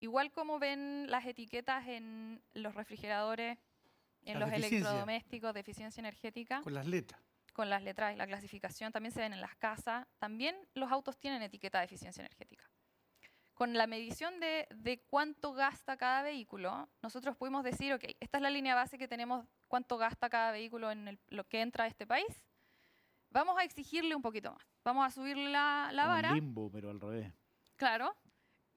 S4: Igual como ven las etiquetas en los refrigeradores, en los electrodomésticos de eficiencia energética.
S2: Con las letras.
S4: Con las letras y la clasificación también se ven en las casas. También los autos tienen etiqueta de eficiencia energética. Con la medición de, cuánto gasta cada vehículo, nosotros pudimos decir, ok, esta es la línea base que tenemos, cuánto gasta cada vehículo en lo que entra a este país. Vamos a exigirle un poquito más. Vamos a subirle la, la vara.
S3: Un limbo, pero al revés.
S4: Claro.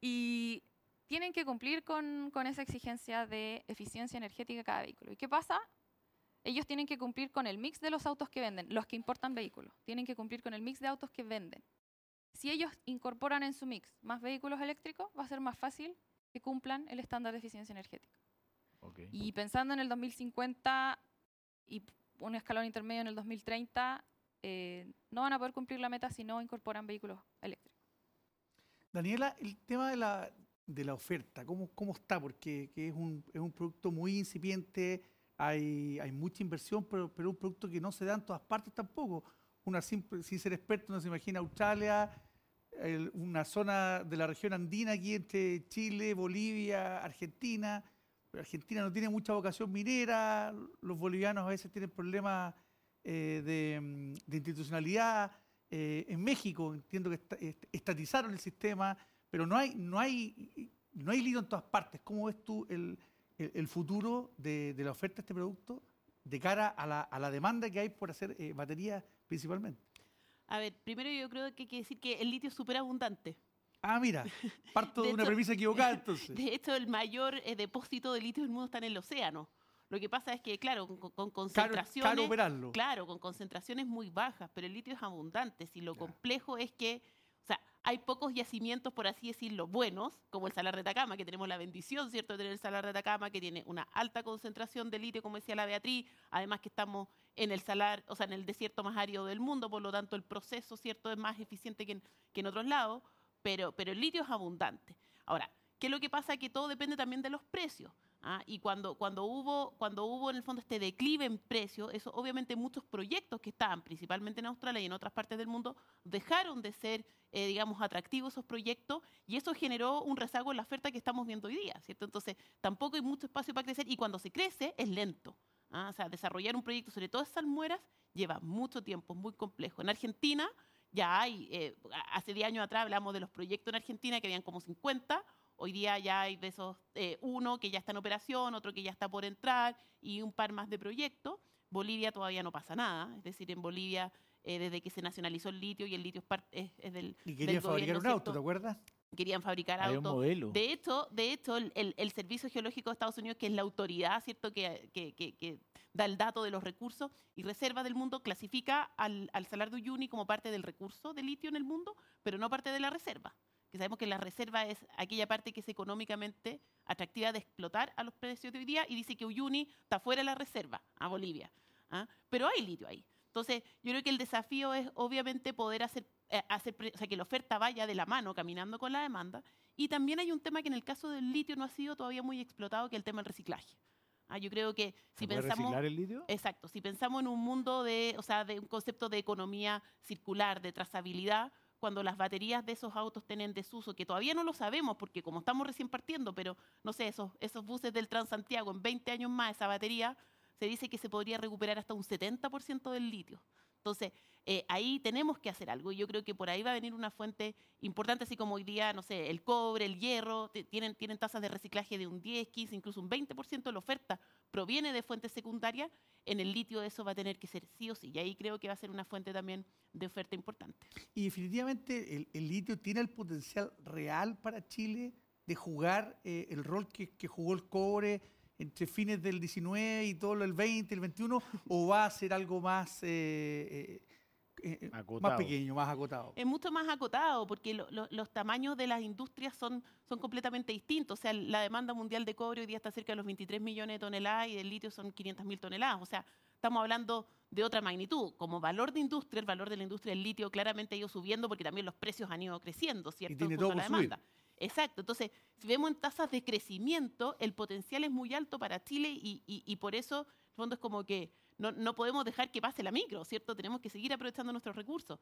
S4: Y tienen que cumplir con, esa exigencia de eficiencia energética cada vehículo. ¿Y qué pasa? Ellos tienen que cumplir con el mix de los autos que venden, los que importan vehículos. Tienen que cumplir con el mix de autos que venden. Si ellos incorporan en su mix más vehículos eléctricos, va a ser más fácil que cumplan el estándar de eficiencia energética. Y pensando en el 2050 y un escalón intermedio en el 2030, eh, no van a poder cumplir la meta si no incorporan vehículos eléctricos.
S2: Daniela, el tema de la, de la oferta? ¿Cómo, cómo está? Porque es, un, es un producto muy incipiente, hay, hay mucha inversión, pero, pero un producto que no se da en todas partes tampoco. Una sin ser experto, no se imagina Australia, una zona de la región andina aquí entre Chile, Bolivia, Argentina. Argentina no tiene mucha vocación minera, los bolivianos a veces tienen problemas eh, de, de, institucionalidad. Eh, en México entiendo que estatizaron el sistema, pero no hay, no hay, no hay lío en todas partes. ¿Cómo ves tú el, el, el futuro de, de la oferta de este producto de cara a la, a la demanda que hay por hacer eh, baterías principalmente?
S5: A ver, primero yo creo que hay que decir que el litio es súper abundante.
S2: Ah, mira, [LAUGHS] parto de,
S5: De
S2: una
S5: hecho-
S2: premisa equivocada entonces. [LAUGHS]
S5: De hecho, el mayor eh, depósito de litio del mundo está en el océano. Lo que pasa es que, claro, con, con concentraciones...
S2: caro operarlo.
S5: Claro, con concentraciones muy bajas, pero el litio es abundante. Si lo complejo es que, hay pocos yacimientos, por así decirlo, buenos, como el Salar de Atacama, que tenemos la bendición, ¿cierto?, de tener el Salar de Atacama, que tiene una alta concentración de litio, como decía la Beatriz, además que estamos en el salar, o sea, en el desierto más árido del mundo, por lo tanto el proceso, ¿cierto?, es más eficiente que en, que en otros lados, pero, pero el litio es abundante. Ahora, ¿qué es lo que pasa? Que todo depende también de los precios. ¿ah? Y cuando, cuando, hubo, cuando hubo en el fondo este declive en precio, eso obviamente muchos proyectos que estaban principalmente en Australia y en otras partes del mundo dejaron de ser, eh, digamos, atractivos esos proyectos y eso generó un rezago en la oferta que estamos viendo hoy día, ¿cierto? Entonces, tampoco hay mucho espacio para crecer y cuando se crece es lento. ¿ah? O sea, desarrollar un proyecto, sobre todo esas salmueras, lleva mucho tiempo, es muy complejo. En Argentina ya hay, eh, hace 10 años atrás hablamos de los proyectos en Argentina que habían como 50, hoy día ya hay de esos eh, uno que ya está en operación, otro que ya está por entrar y un par más de proyectos. Bolivia todavía no pasa nada, es decir, en Bolivia eh, desde que se nacionalizó el litio y el litio es, es- es del,
S2: Y
S5: del
S2: quería fabricar
S5: gobierno,
S2: un auto,
S5: ¿cierto?
S2: ¿te acuerdas?
S5: querían fabricar
S3: Hay un
S5: autos.
S3: modelo.
S5: De hecho, de hecho el, el- el Servicio Geológico de Estados Unidos, que es la autoridad cierto que, que- que- que da el dato de los recursos y reservas del mundo, clasifica al, al Salar de Uyuni como parte del recurso de litio en el mundo, pero no parte de la reserva. Que sabemos que la reserva es aquella parte que es económicamente atractiva de explotar a los precios de hoy día y dice que Uyuni está fuera de la reserva, a Bolivia. ¿ah? Pero hay litio ahí. Entonces, yo creo que el desafío es obviamente poder hacer, eh, hacer o sea, que la oferta vaya de la mano, caminando con la demanda. Y también hay un tema que en el caso del litio no ha sido todavía muy explotado, que es el tema del reciclaje. Ah, yo creo que si
S3: ¿Se puede
S5: pensamos...
S3: reciclar el litio?
S5: Exacto, si pensamos en un mundo de, o sea, de un concepto de economía circular, de trazabilidad, cuando las baterías de esos autos tienen desuso, que todavía no lo sabemos porque como estamos recién partiendo, pero no sé, esos, esos buses del Transantiago, en 20 años más esa batería, se dice que se podría recuperar hasta un 70% del litio. Entonces, eh, ahí tenemos que hacer algo y yo creo que por ahí va a venir una fuente importante, así como hoy día, no sé, el cobre, el hierro, tienen, tienen tasas de reciclaje de un 10, 15, incluso un 20% de la oferta proviene de fuentes secundarias, en el litio eso va a tener que ser sí o sí. Y ahí creo que va a ser una fuente también de oferta importante.
S2: Y definitivamente el, litio tiene el potencial real para Chile de jugar eh, el rol que jugó el cobre entre fines del 19 y todo el 20, el 21, o va a ser algo más, eh, eh, eh, más
S3: Acotado.
S2: pequeño, más acotado.
S5: Es mucho más acotado porque lo- lo- los tamaños de las industrias son, son completamente distintos. O sea, la demanda mundial de cobre hoy día está cerca de los 23 millones de toneladas y del litio son 500 mil toneladas. O sea, estamos hablando de otra magnitud. Como valor de industria, el valor de la industria del litio claramente ha ido subiendo porque también los precios han ido creciendo, ¿cierto?
S2: tiene
S5: Junto
S2: todo
S5: la
S2: subir.
S5: Exacto. Entonces, si vemos en tasas de crecimiento, el potencial es muy alto para Chile y, y- y por eso, en el fondo, es como que no, no podemos dejar que pase la micro, ¿cierto? Tenemos que seguir aprovechando nuestros recursos.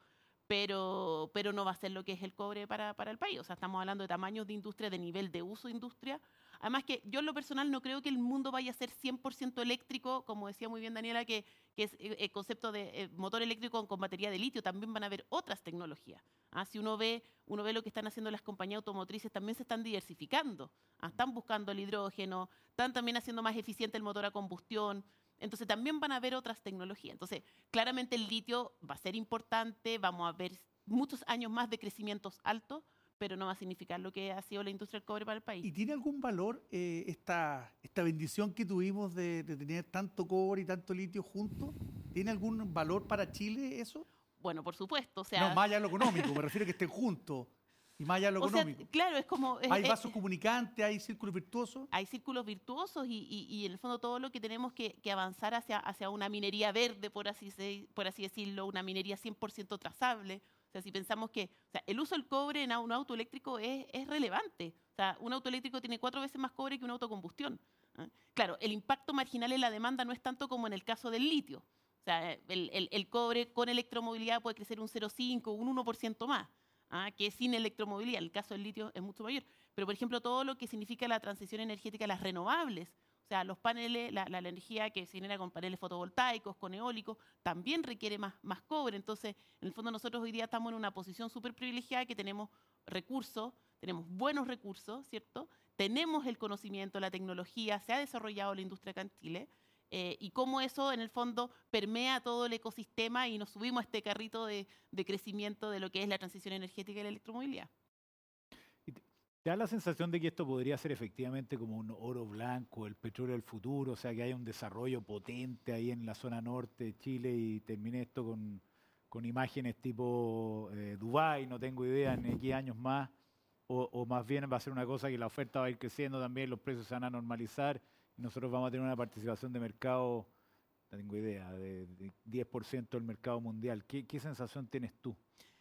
S5: Pero, pero no va a ser lo que es el cobre para, para el país. O sea, estamos hablando de tamaños de industria, de nivel de uso de industria. Además que yo en lo personal no creo que el mundo vaya a ser 100% eléctrico, como decía muy bien Daniela, que, que es eh, el concepto de eh, motor eléctrico con, batería de litio. También van a haber otras tecnologías. Ah, si uno ve, uno ve lo que están haciendo las compañías automotrices, también se están diversificando. Ah, están buscando el hidrógeno, están también haciendo más eficiente el motor a combustión. Entonces también van a haber otras tecnologías. Entonces, claramente el litio va a ser importante, vamos a ver muchos años más de crecimientos altos, pero no va a significar lo que ha sido la industria del cobre para el país.
S2: ¿Y tiene algún valor eh, esta, esta bendición que tuvimos de, de tener tanto cobre y tanto litio juntos? ¿Tiene algún valor para Chile eso?
S5: Bueno, por supuesto, o sea,
S2: no, más allá de lo económico, me refiero a que estén juntos. Y más allá de lo
S5: o sea,
S2: económico.
S5: claro, es como... es-
S2: hay
S5: es-
S2: vasos comunicantes, hay círculos virtuosos.
S5: hay círculos virtuosos y, y- y en el fondo todo lo que tenemos que, que avanzar hacia, hacia una minería verde, por así, se- por así decirlo, una minería 100% trazable. O sea, si pensamos que o sea, el uso del cobre en un auto eléctrico es, es relevante. O sea, un auto eléctrico tiene cuatro veces más cobre que un auto a combustión. ¿ah? Claro, el impacto marginal en la demanda no es tanto como en el caso del litio. O sea, el, el- el cobre con electromovilidad puede crecer un 0,5, un 1% más, ¿ah? que sin electromovilidad. El caso del litio es mucho mayor. Pero, por ejemplo, todo lo que significa la transición energética, las renovables, o sea, los paneles, la, la- la energía que se genera con paneles fotovoltaicos, con eólicos, también requiere más, más cobre. Entonces, en el fondo nosotros hoy día estamos en una posición súper privilegiada que tenemos recursos, tenemos buenos recursos, ¿cierto? tenemos el conocimiento, la tecnología, se ha desarrollado la industria acá en Chile, eh, y cómo eso en el fondo permea todo el ecosistema y nos subimos a este carrito de, de crecimiento de lo que es la transición energética y la electromovilidad.
S3: ¿Te da la sensación de que esto podría ser efectivamente como un oro blanco, el petróleo del futuro? O sea, que haya un desarrollo potente ahí en la zona norte de Chile y termine esto con, con imágenes tipo eh, Dubái, no tengo idea, en X años más. O, o, más bien va a ser una cosa que la oferta va a ir creciendo también, los precios se van a normalizar nosotros vamos a tener una participación de mercado, no tengo idea, de, de 10% del mercado mundial. ¿Qué, ¿Qué sensación tienes tú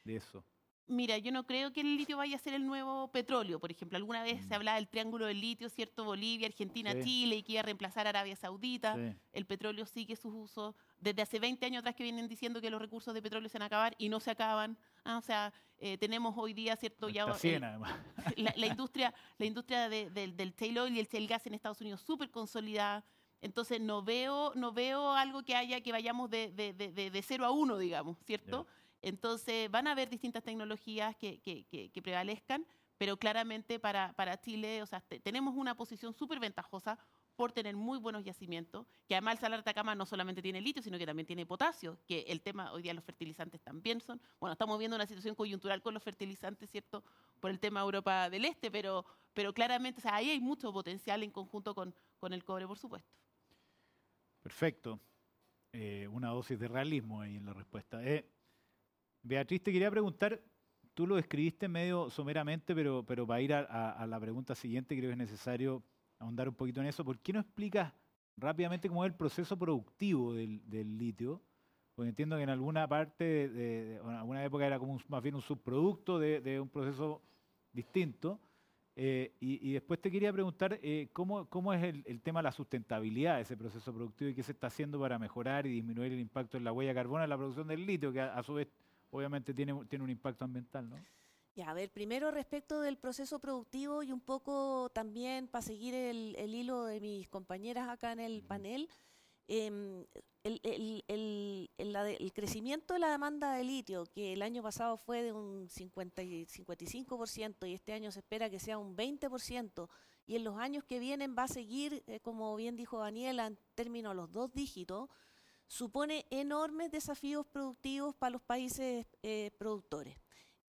S3: de eso?
S5: Mira, yo no creo que el litio vaya a ser el nuevo petróleo. Por ejemplo, alguna vez se
S3: Mm.
S5: hablaba del triángulo del litio, ¿cierto? Bolivia, Argentina,
S3: Sí.
S5: Chile, y que iba a reemplazar a Arabia Saudita.
S3: Sí.
S5: El petróleo sigue sus usos. Desde hace 20 años atrás que vienen diciendo que los recursos de petróleo se van a acabar y no se acaban. Ah, o sea, eh, tenemos hoy día, ¿cierto? Ya
S3: Hasta
S5: el-
S3: 100 además. [LAUGHS]
S5: la, la industria, la industria de- del- del shale oil y el shale gas en Estados Unidos súper consolidada. Entonces no veo, no veo algo que haya que vayamos de, de, de, de- de cero a uno, digamos, ¿cierto? Entonces van a haber distintas tecnologías que, que- que- que prevalezcan, pero claramente para, para Chile, o sea, te- tenemos una posición súper ventajosa por tener muy buenos yacimientos, que además el Salar de Atacama no solamente tiene litio, sino que también tiene potasio, que el tema, hoy día los fertilizantes también son, bueno, estamos viendo una situación coyuntural con los fertilizantes, ¿cierto? Por el tema Europa del Este, pero, pero claramente, o sea, ahí hay mucho potencial en conjunto con, con el cobre, por supuesto.
S3: Perfecto. Eh, una dosis de realismo ahí en la respuesta. Eh, Beatriz, te quería preguntar, tú lo describiste medio someramente, pero, pero para ir a la pregunta siguiente creo que es necesario ahondar un poquito en eso. ¿Por qué no explicas rápidamente cómo es el proceso productivo del, litio? Porque entiendo que en alguna parte, de, en alguna época era como un- más bien un subproducto de, un proceso distinto. Eh, y, después te quería preguntar eh, ¿cómo, es el, tema de la sustentabilidad de ese proceso productivo y qué se está haciendo para mejorar y disminuir el impacto en la huella de carbono en la producción del litio, que a, su vez obviamente tiene un impacto ambiental, ¿no?
S6: Ya, a ver, primero respecto del proceso productivo y un poco también para seguir el, el hilo de mis compañeras acá en el panel, em, el crecimiento de la demanda de litio, que el año pasado fue de un 50 y 55% y este año se espera que sea un 20%, y en los años que vienen va a seguir, eh, como bien dijo Daniela, en términos de los dos dígitos, supone enormes desafíos productivos para los países eh, productores.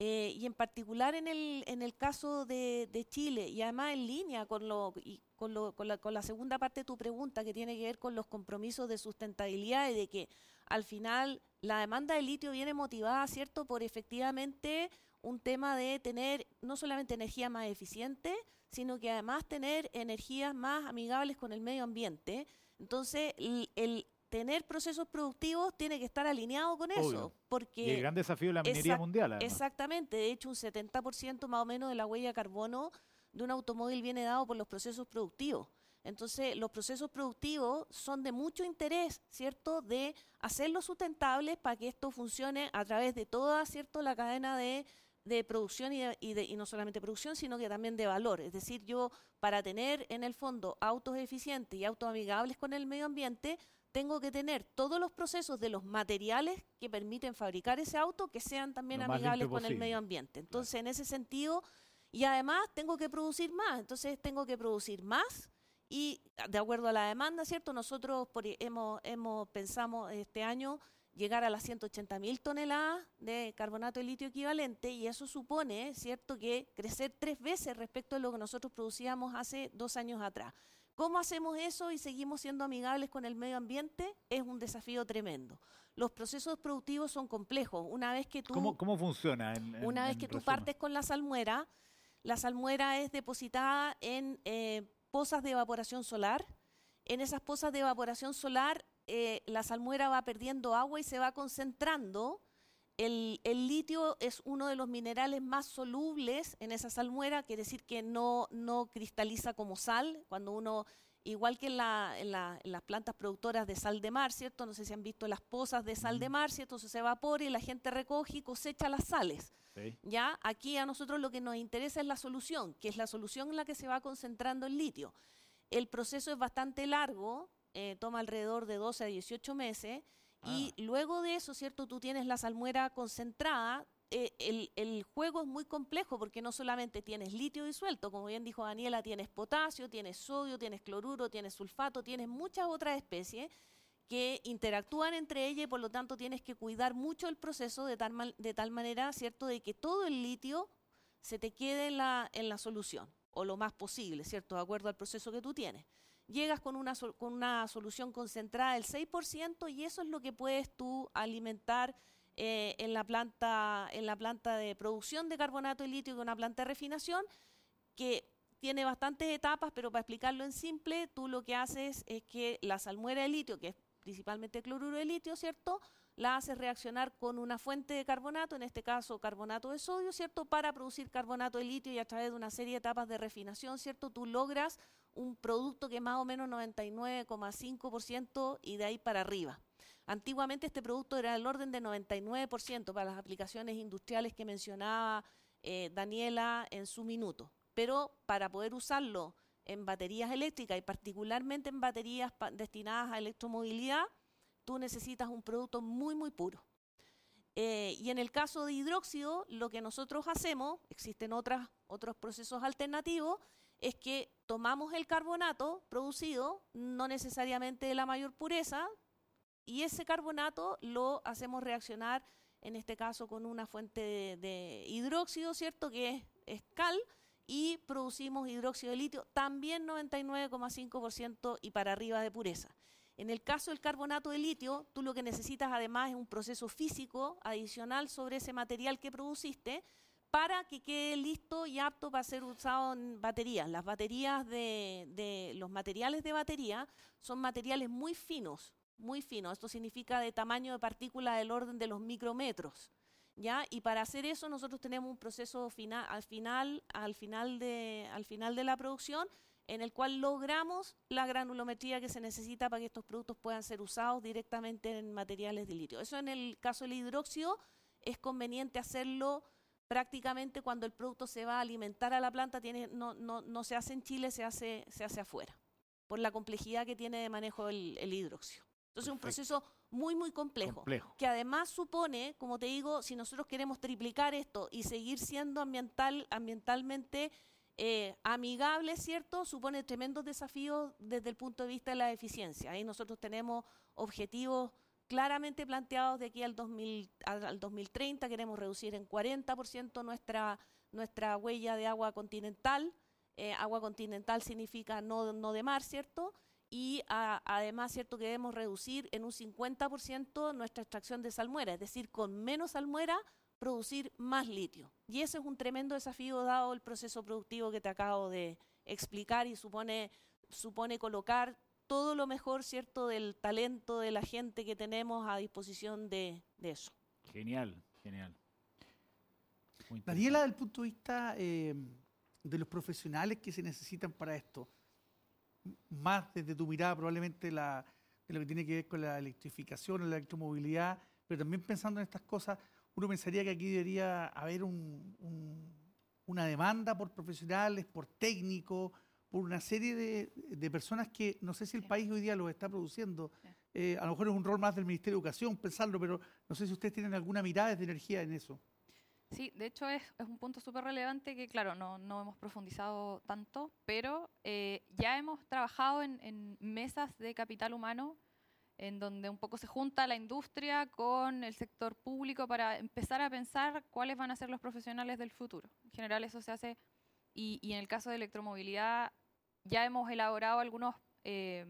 S6: Eh, y en particular en el, en el caso de, Chile, y además en línea con, lo, y con, lo- con la, segunda parte de tu pregunta, que tiene que ver con los compromisos de sustentabilidad y de que al final la demanda de litio viene motivada, ¿cierto?, por efectivamente un tema de tener no solamente energía más eficiente, sino que además tener energías más amigables con el medio ambiente. Entonces, el tener procesos productivos tiene que estar alineado con eso, porque...
S3: Y el gran desafío de la minería mundial, además.
S6: Exactamente, de hecho un 70% más o menos de la huella de carbono de un automóvil viene dado por los procesos productivos. Entonces, los procesos productivos son de mucho interés, ¿cierto?, de hacerlos sustentables para que esto funcione a través de toda, ¿cierto?, la cadena de, de producción y, de- y de- y no solamente producción, sino que también de valor. Es decir, yo para tener en el fondo autos eficientes y autos amigables con el medio ambiente, tengo que tener todos los procesos de los materiales que permiten fabricar ese auto que sean también
S3: Lo
S6: amigables con el medio ambiente. Entonces, en ese sentido, y además tengo que producir más, entonces tengo que producir más y de acuerdo a la demanda, ¿cierto? Nosotros por, e- hemos, hemos pensamos este año llegar a las 180 mil toneladas de carbonato de litio equivalente y eso supone, ¿cierto?, que crecer tres veces respecto a lo que nosotros producíamos hace dos años atrás. ¿Cómo hacemos eso y seguimos siendo amigables con el medio ambiente? Es un desafío tremendo. Los procesos productivos son complejos. Una vez que tú,
S3: ¿Cómo, cómo funciona? en- en-
S6: una vez que tú
S3: resumen?
S6: partes con la salmuera, la salmuera es depositada en eh, pozas de evaporación solar. En esas pozas de evaporación solar, eh, la salmuera va perdiendo agua y se va concentrando. El, el litio es uno de los minerales más solubles en esa salmuera, quiere decir que no, no cristaliza como sal. Cuando uno, igual que en, la- en la- en las plantas productoras de sal de mar, ¿cierto? No sé si han visto las pozas de sal de mar, ¿cierto? Eso se evapora y la gente recoge y cosecha las sales.
S3: Sí.
S6: Ya, aquí a nosotros lo que nos interesa es la solución, que es la solución en la que se va concentrando el litio. El proceso es bastante largo, eh, toma alrededor de 12 a 18 meses, y luego de eso, ¿cierto? Tú tienes la salmuera concentrada, eh, el, juego es muy complejo porque no solamente tienes litio disuelto, como bien dijo Daniela, tienes potasio, tienes sodio, tienes cloruro, tienes sulfato, tienes muchas otras especies que interactúan entre ellas y por lo tanto tienes que cuidar mucho el proceso de tal, de tal manera, ¿cierto?, de que todo el litio se te quede en la, en la solución, o lo más posible, ¿cierto?, de acuerdo al proceso que tú tienes. Llegas con una, con una solución concentrada del 6% y eso es lo que puedes tú alimentar eh, en, la planta, en la planta de producción de carbonato de litio, que es una planta de refinación, que tiene bastantes etapas, pero para explicarlo en simple, tú lo que haces es que la salmuera de litio, que es principalmente cloruro de litio, ¿cierto? La haces reaccionar con una fuente de carbonato, en este caso carbonato de sodio, ¿cierto? Para producir carbonato de litio y a través de una serie de etapas de refinación, ¿cierto? Tú logras un producto que es más o menos 99,5% y de ahí para arriba. Antiguamente este producto era del orden de 99% para las aplicaciones industriales que mencionaba eh, Daniela en su minuto. Pero para poder usarlo en baterías eléctricas y particularmente en baterías destinadas a electromovilidad, tú necesitas un producto muy, muy puro. Eh, y en el caso de hidróxido, lo que nosotros hacemos, existen otros procesos alternativos, es que tomamos el carbonato producido, no necesariamente de la mayor pureza, y ese carbonato lo hacemos reaccionar, en este caso con una fuente de, hidróxido, ¿cierto? Que es, es cal, y producimos hidróxido de litio, también 99,5% y para arriba de pureza. En el caso del carbonato de litio, tú lo que necesitas además es un proceso físico adicional sobre ese material que produciste para que quede listo y apto para ser usado en baterías. Las baterías de, de- los materiales de batería son materiales muy finos, muy finos. Esto significa de tamaño de partícula del orden de los micrometros. ¿Ya? Y para hacer eso nosotros tenemos un proceso final, al final, al final de, al final de la producción en el cual logramos la granulometría que se necesita para que estos productos puedan ser usados directamente en materiales de litio. Eso en el caso del hidróxido es conveniente hacerlo prácticamente cuando el producto se va a alimentar a la planta, tiene, no, no, no se hace en Chile, se hace, se hace afuera, por la complejidad que tiene de manejo el, el hidróxido. Entonces es un
S3: Perfecto.
S6: proceso muy, muy complejo
S3: Complejo.
S6: que además supone, como te digo, si nosotros queremos triplicar esto y seguir siendo ambiental, ambientalmente eh, amigable, ¿cierto? Supone tremendos desafíos desde el punto de vista de la eficiencia. Ahí nosotros tenemos objetivos claramente planteados de aquí al, 2000, al, al 2030. Queremos reducir en 40% nuestra, nuestra huella de agua continental. Eh, agua continental significa no, no de mar, ¿cierto? y además, cierto, que debemos reducir en un 50% nuestra extracción de salmuera, es decir, con menos salmuera producir más litio. Y ese es un tremendo desafío dado el proceso productivo que te acabo de explicar y supone, supone colocar todo lo mejor, cierto, del talento de la gente que tenemos a disposición de, de eso.
S3: Genial, genial.
S2: Daniela,
S3: interesante.
S2: del punto de vista eh, de los profesionales que se necesitan para esto, más desde tu mirada probablemente la, de lo que tiene que ver con la electrificación, la electromovilidad, pero también pensando en estas cosas, uno pensaría que aquí debería haber un- un- una demanda por profesionales, por técnicos, por una serie de, de personas que no sé si el país hoy día los está produciendo. Eh, a lo mejor es un rol más del Ministerio de Educación pensarlo, pero no sé si ustedes tienen alguna mirada de energía en eso.
S4: Sí, de hecho es, es un punto súper relevante que, claro, no, no hemos profundizado tanto, pero eh, ya hemos trabajado en, en mesas de capital humano en donde un poco se junta la industria con el sector público para empezar a pensar cuáles van a ser los profesionales del futuro. En general eso se hace, y, y en el caso de electromovilidad ya hemos elaborado algunos eh,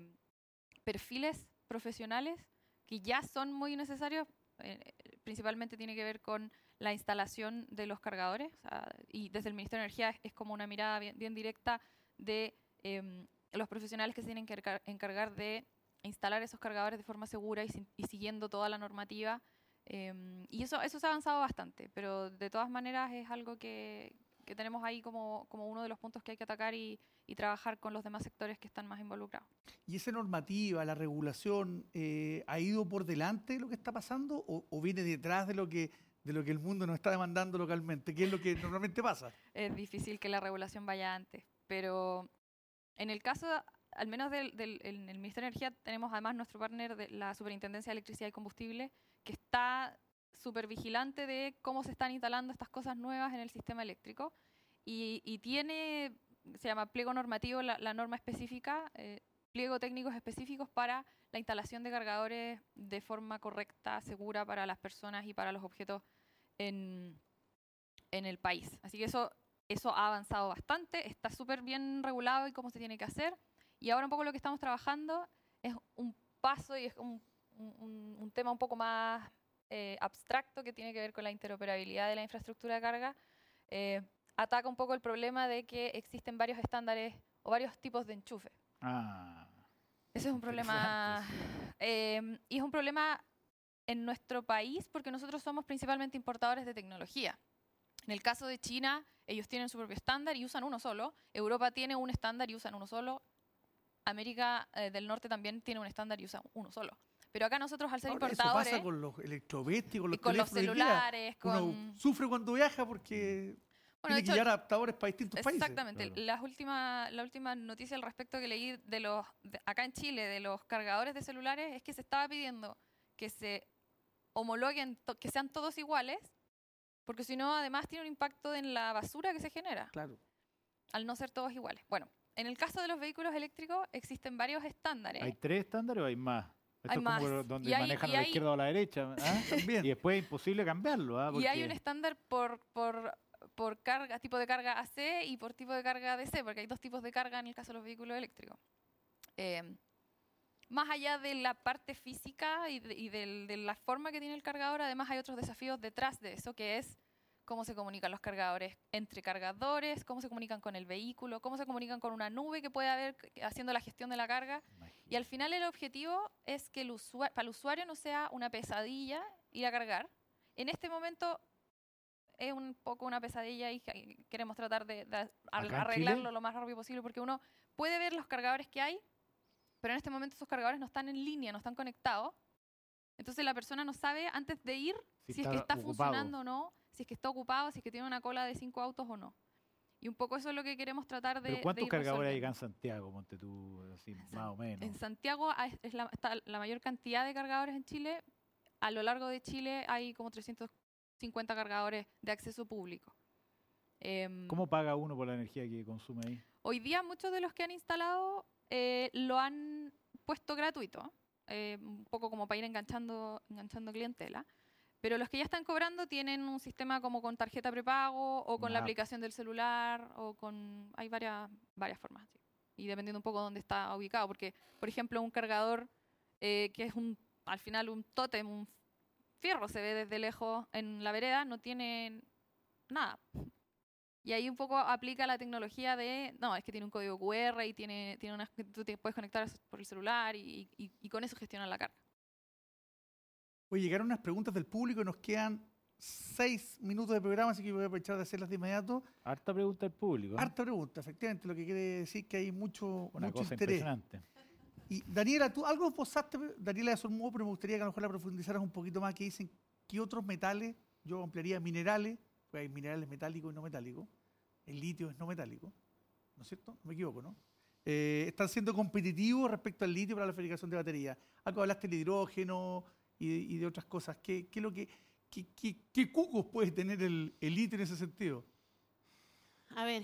S4: perfiles profesionales que ya son muy necesarios, eh, principalmente tiene que ver con la instalación de los cargadores, o sea, y desde el Ministerio de Energía es, es como una mirada bien, bien directa de em, los profesionales que se tienen que encar- encargar de instalar esos cargadores de forma segura y, y siguiendo toda la normativa. em, y eso, eso se ha avanzado bastante, pero de todas maneras es algo que, que tenemos ahí como, como uno de los puntos que hay que atacar y, y trabajar con los demás sectores que están más involucrados.
S2: ¿Y esa normativa, la regulación, eh, ha ido por delante de lo que está pasando o, o viene detrás de lo, que, de lo que el mundo nos está demandando localmente? ¿Qué es lo que normalmente pasa? [LAUGHS]
S4: es difícil que la regulación vaya antes. Pero en el caso, al menos del, del- en el Ministerio de Energía, tenemos además nuestro partner de la Superintendencia de Electricidad y Combustible, que está súper vigilante de cómo se están instalando estas cosas nuevas en el sistema eléctrico y, y tiene, se llama pliego normativo, la, la norma específica, eh, pliego técnicos específicos para la instalación de cargadores de forma correcta, segura para las personas y para los objetos en, en el país. Así que eso, eso ha avanzado bastante, está súper bien regulado y cómo se tiene que hacer. Y ahora un poco lo que estamos trabajando es un paso y es un, un- un tema un poco más eh, abstracto que tiene que ver con la interoperabilidad de la infraestructura de carga. Eh, ataca un poco el problema de que existen varios estándares o varios tipos de enchufe.
S3: Ah,
S4: Ese es un problema. eh, y es un problema en nuestro país porque nosotros somos principalmente importadores de tecnología. En el caso de China, ellos tienen su propio estándar y usan uno solo. Europa tiene un estándar y usan uno solo. América eh, del Norte también tiene un estándar y usa uno solo. Pero acá nosotros, al ser
S2: Ahora, eso
S4: importadores,
S2: pasa con los electrodomésticos,
S4: y
S2: los
S4: con los
S2: día.
S4: celulares,
S2: Uno
S4: con...
S2: sufre cuando viaja porque
S4: Bueno,
S2: tiene
S4: de
S2: que
S4: hecho,
S2: llevar adaptadores para distintos países.
S4: Exactamente.
S3: Claro.
S4: Las últimas, la última noticia al respecto que leí de los de- acá en Chile de los cargadores de celulares es que se estaba pidiendo que se homologuen, to- que sean todos iguales, porque si no, además tiene un impacto en la basura que se genera
S2: Claro.
S4: al no ser todos iguales. Bueno, en el caso de los vehículos eléctricos existen varios estándares.
S3: ¿Hay tres estándares o hay más? Esto
S4: Hay
S3: es como
S4: más.
S3: donde
S4: Y hay-
S3: manejan
S4: y
S3: a la
S4: hay-
S3: izquierda o a la derecha. ¿ah? [LAUGHS]
S2: También.
S3: Y después es imposible cambiarlo. ¿ah?
S4: Y hay un
S3: Porque-
S4: estándar por, por, por carga, tipo de carga AC y por tipo de carga DC, porque hay dos tipos de carga en el caso de los vehículos eléctricos. Eh, más allá de la parte física y, de, y del- de la forma que tiene el cargador, además hay otros desafíos detrás de eso, que es cómo se comunican los cargadores entre cargadores, cómo se comunican con el vehículo, cómo se comunican con una nube que puede haber haciendo la gestión de la carga. Y al final el objetivo es que el usua- para el usuario no sea una pesadilla ir a cargar. En este momento es un poco una pesadilla y que- queremos tratar de, de ar-
S3: ¿Acá en
S4: arreglarlo lo más rápido posible porque uno puede ver los cargadores que hay, pero en este momento esos cargadores no están en línea, no están conectados. Entonces la persona no sabe antes de ir
S3: Si
S4: si, es que
S3: está
S4: está
S3: ocupado.
S4: funcionando o no, si es que está ocupado, si es que tiene una cola de cinco autos o no. Y un poco eso es lo que queremos tratar de.
S3: ¿Pero
S4: de
S3: cuántos
S4: ir
S3: cargadores hay en Santiago, Monte tú, así,
S4: En
S3: más
S4: San-
S3: o menos?
S4: En Santiago es la, está la mayor cantidad de cargadores en Chile. A lo largo de Chile hay como 350 cargadores de acceso público. Em,
S3: ¿Cómo paga uno por la energía que consume ahí?
S4: Hoy día muchos de los que han instalado eh, lo han puesto gratuito, eh, un poco como para ir enganchando, enganchando clientela. Pero los que ya están cobrando tienen un sistema como con tarjeta prepago o con
S3: Una
S4: la
S3: app.
S4: aplicación del celular o con... Hay varias, varias formas. sí. Y dependiendo un poco de dónde está ubicado. Porque, por ejemplo, un cargador eh, que es un al final un tótem, un fierro se ve desde lejos en la vereda, no tiene nada. Y ahí un poco aplica la tecnología de, no, es que tiene un código QR y tiene, tiene unas, tú te puedes conectar por el celular y, y- y con eso gestionar la carga.
S2: Oye, llegaron unas preguntas del público y nos quedan seis minutos de programa, así que voy a aprovechar de hacerlas de inmediato.
S3: Harta pregunta del público. ¿eh?
S2: Harta pregunta, efectivamente, lo que quiere decir que hay mucho,
S3: Una
S2: mucho
S3: cosa
S2: interés.
S3: impresionante.
S2: Y Daniela, tú algo esbozaste, Daniela de Sormudo, pero me gustaría que a lo mejor la profundizaras un poquito más, que dicen qué otros metales, yo ampliaría minerales, porque hay minerales metálicos y no metálicos, el litio es no metálico, ¿no es cierto? No me equivoco, ¿no? Eh, están siendo competitivos respecto al litio para la fabricación de baterías. Algo hablaste del hidrógeno y de, y de otras cosas. ¿Qué, qué lo que, qué, qué- qué cucos puede tener el, el litio en ese sentido?
S5: A ver,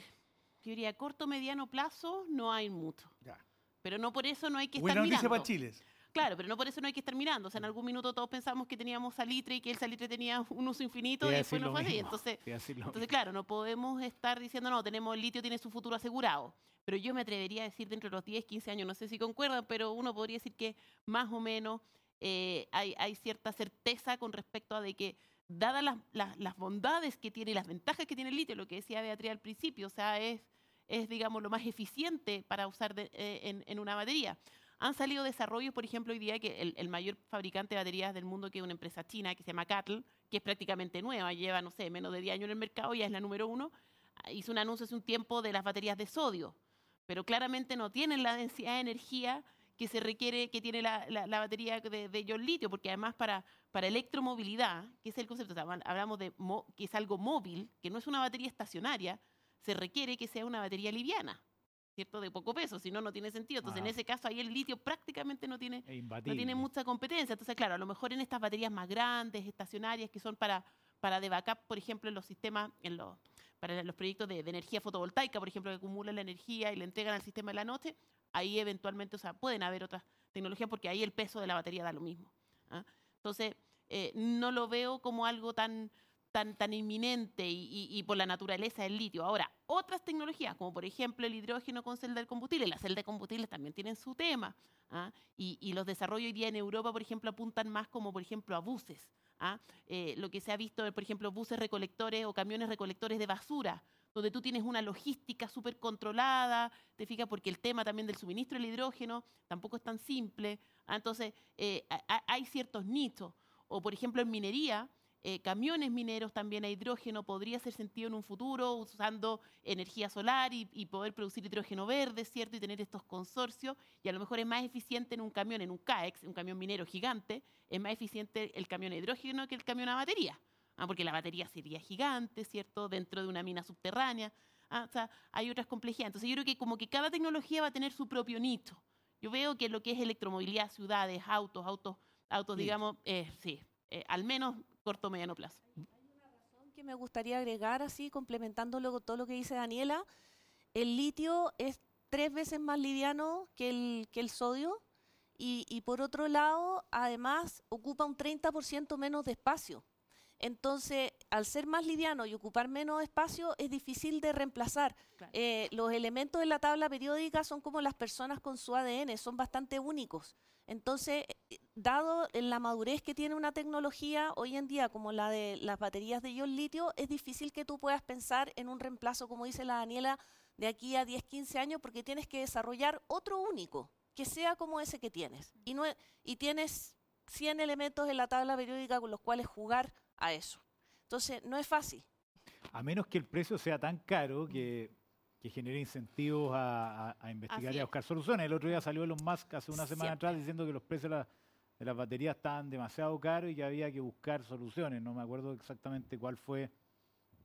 S5: yo diría, a corto, mediano plazo no hay mucho.
S2: Ya.
S5: Pero no por eso no hay que
S2: Buena
S5: estar
S2: noticia
S5: mirando.
S2: para Chile.
S5: Claro, pero no por eso no hay que estar mirando. O sea, en algún minuto todos pensamos que teníamos salitre y que el salitre tenía un uso infinito y después no fue así. Entonces, entonces, claro, no podemos estar diciendo, no, tenemos el litio, tiene su futuro asegurado. Pero yo me atrevería a decir dentro de los 10, 15 años, no sé si concuerdan, pero uno podría decir que más o menos eh, hay, hay cierta certeza con respecto a de que, dadas las, las- las bondades que tiene y las ventajas que tiene el litio, lo que decía Beatriz al principio, o sea, es, es digamos, lo más eficiente para usar de- eh, en, en una batería. Han salido desarrollos, por ejemplo, hoy día que el, el mayor fabricante de baterías del mundo, que es una empresa china que se llama Cattle, que es prácticamente nueva, lleva, no sé, menos de 10 años en el mercado, ya es la número uno, ah, hizo un anuncio hace un tiempo de las baterías de sodio, pero claramente no tienen la densidad de energía que se requiere, que tiene la, la- la batería de, de ion litio, porque además para, para electromovilidad, que es el concepto, o sea, hablamos de mo- que es algo móvil, que no es una batería estacionaria, se requiere que sea una batería liviana. ¿cierto? De poco peso, si no, no tiene sentido. Entonces, en
S3: Ajá.
S5: ese caso, ahí el litio prácticamente no tiene, no tiene mucha competencia. Entonces, claro, a lo mejor en estas baterías más grandes, estacionarias, que son para, para de backup, por ejemplo, en los sistemas, en los, para los proyectos de, de energía fotovoltaica, por ejemplo, que acumulan la energía y le entregan al sistema en la noche, ahí eventualmente, o sea, pueden haber otras tecnologías porque ahí el peso de la batería da lo mismo. ¿ah? Entonces, eh, no lo veo como algo tan, tan, tan inminente y, y- y por la naturaleza del litio. Ahora, otras tecnologías, como por ejemplo el hidrógeno con celda de combustible, las celdas de combustible también tienen su tema. ¿ah? Y, y los desarrollos hoy día en Europa, por ejemplo, apuntan más como, por ejemplo, a buses. ¿ah? Eh, lo que se ha visto, por ejemplo, buses recolectores o camiones recolectores de basura, donde tú tienes una logística súper controlada, te fijas, porque el tema también del suministro del hidrógeno tampoco es tan simple. ¿ah? Entonces, eh, hay ciertos nichos. O, por ejemplo, en minería, eh, camiones mineros también a hidrógeno podría ser sentido en un futuro usando energía solar y, y poder producir hidrógeno verde, ¿cierto? Y tener estos consorcios. Y a lo mejor es más eficiente en un camión, en un CAEX, un camión minero gigante, es más eficiente el camión a hidrógeno que el camión a batería. Ah, porque la batería sería gigante, ¿cierto? Dentro de una mina subterránea. Ah, o sea, hay otras complejidades. Entonces yo creo que como que cada tecnología va a tener su propio nicho. Yo veo que lo que es electromovilidad, ciudades, autos, autos, autos,
S2: Sí.
S5: digamos, eh, sí, eh, al menos corto o mediano plazo.
S6: que me gustaría agregar, así, complementándolo con todo lo que dice Daniela, el litio es tres veces más liviano que el, que el sodio y, y por otro lado, además, ocupa un 30% menos de espacio. Entonces, al ser más liviano y ocupar menos espacio, es difícil de reemplazar.
S5: Claro.
S6: Eh, los elementos de la tabla periódica son como las personas con su ADN, son bastante únicos. Entonces, eh, dado la madurez que tiene una tecnología hoy en día, como la de las baterías de ion litio, es difícil que tú puedas pensar en un reemplazo, como dice la Daniela, de aquí a 10, 15 años, porque tienes que desarrollar otro único, que sea como ese que tienes. Y, no, y tienes 100 elementos en la tabla periódica con los cuales jugar a eso. Entonces, no es fácil.
S3: A menos que el precio sea tan caro que, que genere incentivos a, a- a investigar
S5: Así
S3: y a buscar soluciones. El otro día salió Elon Musk hace una semana
S6: Siempre.
S3: atrás diciendo que los precios de, la- de las baterías estaban demasiado caros y que había que buscar soluciones. No me acuerdo exactamente cuál fue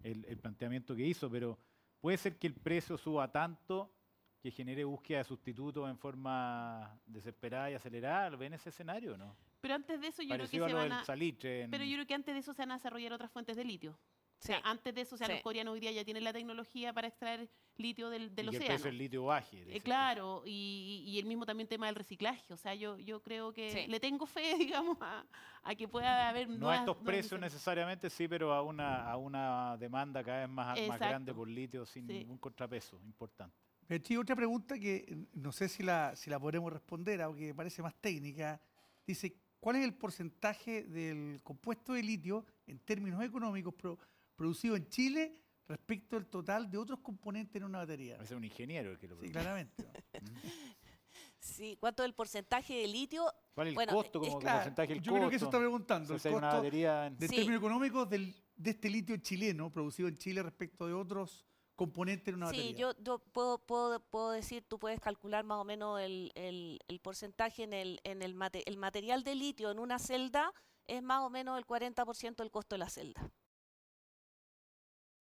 S3: el, el planteamiento que hizo, pero puede ser que el precio suba tanto que genere búsqueda de sustitutos en forma desesperada y acelerada. ¿Ven ese escenario o no?
S5: Pero antes de eso, yo creo que se van
S3: del
S5: a...
S3: salitre. en-
S5: Pero yo creo que antes de eso se van a desarrollar otras fuentes de litio. O sea,
S6: Sí.
S5: antes de eso, o sea,
S6: Sí.
S5: los coreanos hoy día ya tienen la tecnología para extraer litio del, del
S3: y que el
S5: océano.
S3: precio del litio baje.
S5: Eh, claro, y, y el mismo también tema del reciclaje. O sea, yo, yo creo que
S6: Sí.
S5: le tengo fe, [LAUGHS] digamos, a, a que pueda haber
S3: No a estos precios necesariamente, sí, pero a una, a una demanda cada vez más, más grande por litio sin
S5: Sí.
S3: ningún contrapeso importante.
S2: Beatriz, otra pregunta que no sé si la, si la podremos responder, aunque parece más técnica. Dice, ¿cuál es el porcentaje del compuesto de litio en términos económicos pro- producido en Chile respecto al total de otros componentes en una batería?
S3: Parece un ingeniero el que lo
S2: Sí,
S3: produce.
S2: claramente. ¿no? [LAUGHS]
S6: Sí, ¿cuánto es el porcentaje de litio?
S3: ¿Cuál es el
S6: Bueno,
S3: costo
S6: es
S3: como
S2: Claro,
S3: porcentaje del
S2: yo
S3: costo?
S2: creo que eso está preguntando.
S3: O sea,
S2: el costo
S3: batería en-
S2: de
S6: Sí.
S2: términos económicos del- de este litio chileno, producido en Chile respecto de otros componentes en una
S6: Sí,
S2: batería.
S6: yo, yo puedo, puedo, puedo decir, tú puedes calcular más o menos el, el- el porcentaje en, el, en el, mate- el material de litio en una celda, es más o menos el 40% del costo de la celda.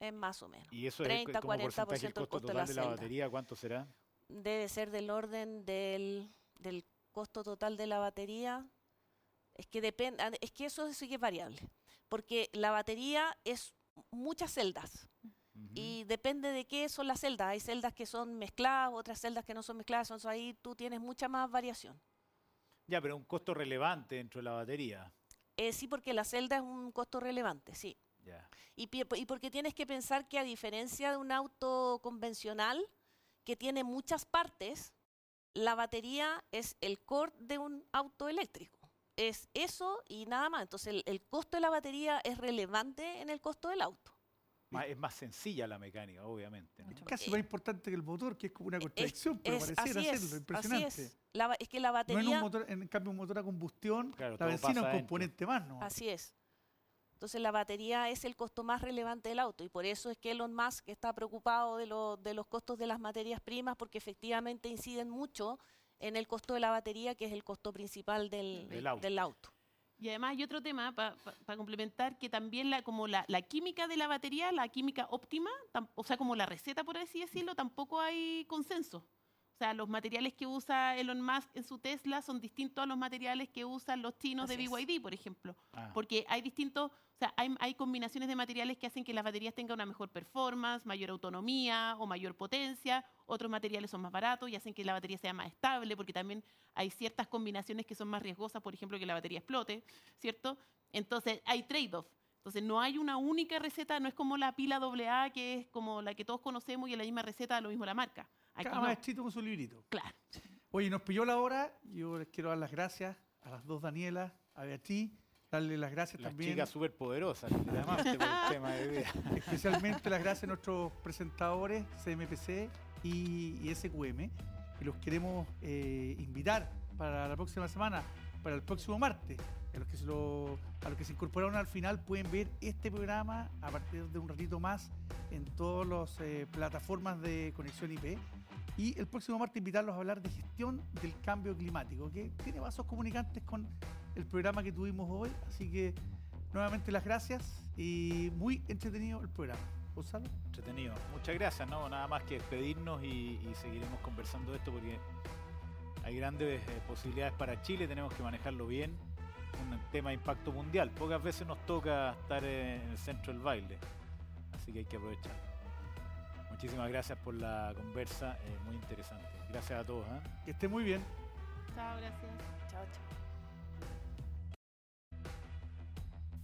S6: Es más o menos.
S3: Y eso
S6: 30,
S3: es como porcentaje del
S6: 40% del
S3: costo
S6: de
S3: total
S6: la
S3: de la batería, ¿cuánto será?
S6: Debe ser del orden del, del costo total de la batería. Es que depende, es que eso sí que es variable, porque la batería es muchas celdas. Y depende de qué son las celdas. Hay celdas que son mezcladas, otras celdas que no son mezcladas. Entonces ahí tú tienes mucha más variación.
S3: Ya, pero un costo relevante dentro de la batería.
S6: Eh, sí, porque la celda es un costo relevante, sí. Y, porque tienes que pensar que a diferencia de un auto convencional que tiene muchas partes, la batería es el core de un auto eléctrico. Es eso y nada más. Entonces el, el costo de la batería es relevante en el costo del auto.
S3: Es más sencilla la mecánica, obviamente. ¿no?
S2: Es casi
S6: Eh,
S2: más importante que el motor, que es como una contradicción, pero
S6: Es-
S2: pareciera
S6: es,
S2: impresionante.
S6: así es. La es que la
S2: No en, un
S6: batería...
S2: motor, en cambio, un motor a combustión,
S3: Claro,
S2: la benzina es un componente más, ¿no?
S6: Así es. Entonces la batería es el costo más relevante del auto y por eso es que Elon Musk está preocupado de, lo- de los costos de las materias primas porque efectivamente inciden mucho en el costo de la batería que es el costo principal del,
S3: Del auto.
S6: del auto.
S5: Y además hay otro tema para complementar que también la, como la, la química de la batería, la química óptima, o sea, como la receta, por así decirlo, tampoco hay consenso. Sea, los materiales que usa Elon Musk en su Tesla son distintos a los materiales que usan los chinos de
S6: Así es.
S5: BYD, por ejemplo.
S3: Ah.
S5: Porque hay distintos, o sea, hay, hay combinaciones de materiales que hacen que las baterías tengan una mejor performance, mayor autonomía o mayor potencia. Otros materiales son más baratos y hacen que la batería sea más estable, porque también hay ciertas combinaciones que son más riesgosas, por ejemplo, que la batería explote, ¿cierto? Entonces, hay trade-off. Entonces, no hay una única receta, no es como la pila AA, que es como la que todos conocemos y es la misma receta, lo mismo la marca. Aquí
S2: Cada
S5: no.
S2: maestrito con su librito.
S5: Claro.
S2: Oye, nos pilló la hora. Yo les quiero dar las gracias a las dos Danielas, a Beatriz, darle las gracias
S3: Las
S2: también.
S3: chicas súper poderosas, llamaste por el [LAUGHS] tema de vida.
S2: Especialmente las gracias a nuestros presentadores, CMPC y, y SQM, que los queremos eh, invitar para la próxima semana, para el próximo martes. A los, que se lo- a los que se incorporaron al final pueden ver este programa a partir de un ratito más en todas las eh, plataformas de conexión IP. Y el próximo martes invitarlos a hablar de gestión del cambio climático, que tiene vasos comunicantes con el programa que tuvimos hoy. Así que nuevamente las gracias y muy entretenido el programa. Gonzalo.
S3: Entretenido. Muchas gracias, ¿no? Nada más que despedirnos y, seguiremos conversando de esto porque hay grandes eh, posibilidades para Chile, tenemos que manejarlo bien. Un tema de impacto mundial. Pocas veces nos toca estar eh, en el centro del baile, así que hay que aprovechar. Muchísimas gracias por la conversa, eh, muy interesante. Gracias a todos. ¿eh?
S2: Que esté muy bien.
S5: Chao, gracias.
S6: Chao, chao.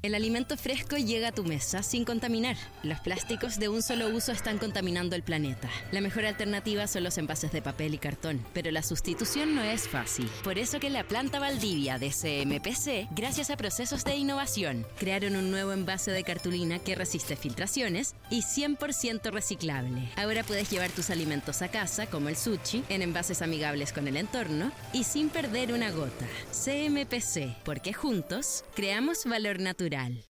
S1: El alimento fresco llega a tu mesa sin contaminar. Los plásticos de un solo uso están contaminando el planeta. La mejor alternativa son los envases de papel y cartón, pero la sustitución no es fácil. Por eso que la planta Valdivia de CMPC, gracias a procesos de innovación, crearon un nuevo envase de cartulina que resiste filtraciones y 100% reciclable. Ahora puedes llevar tus alimentos a casa, como el sushi, en envases amigables con el entorno y sin perder una gota. CMPC, porque juntos creamos valor natural. Rural.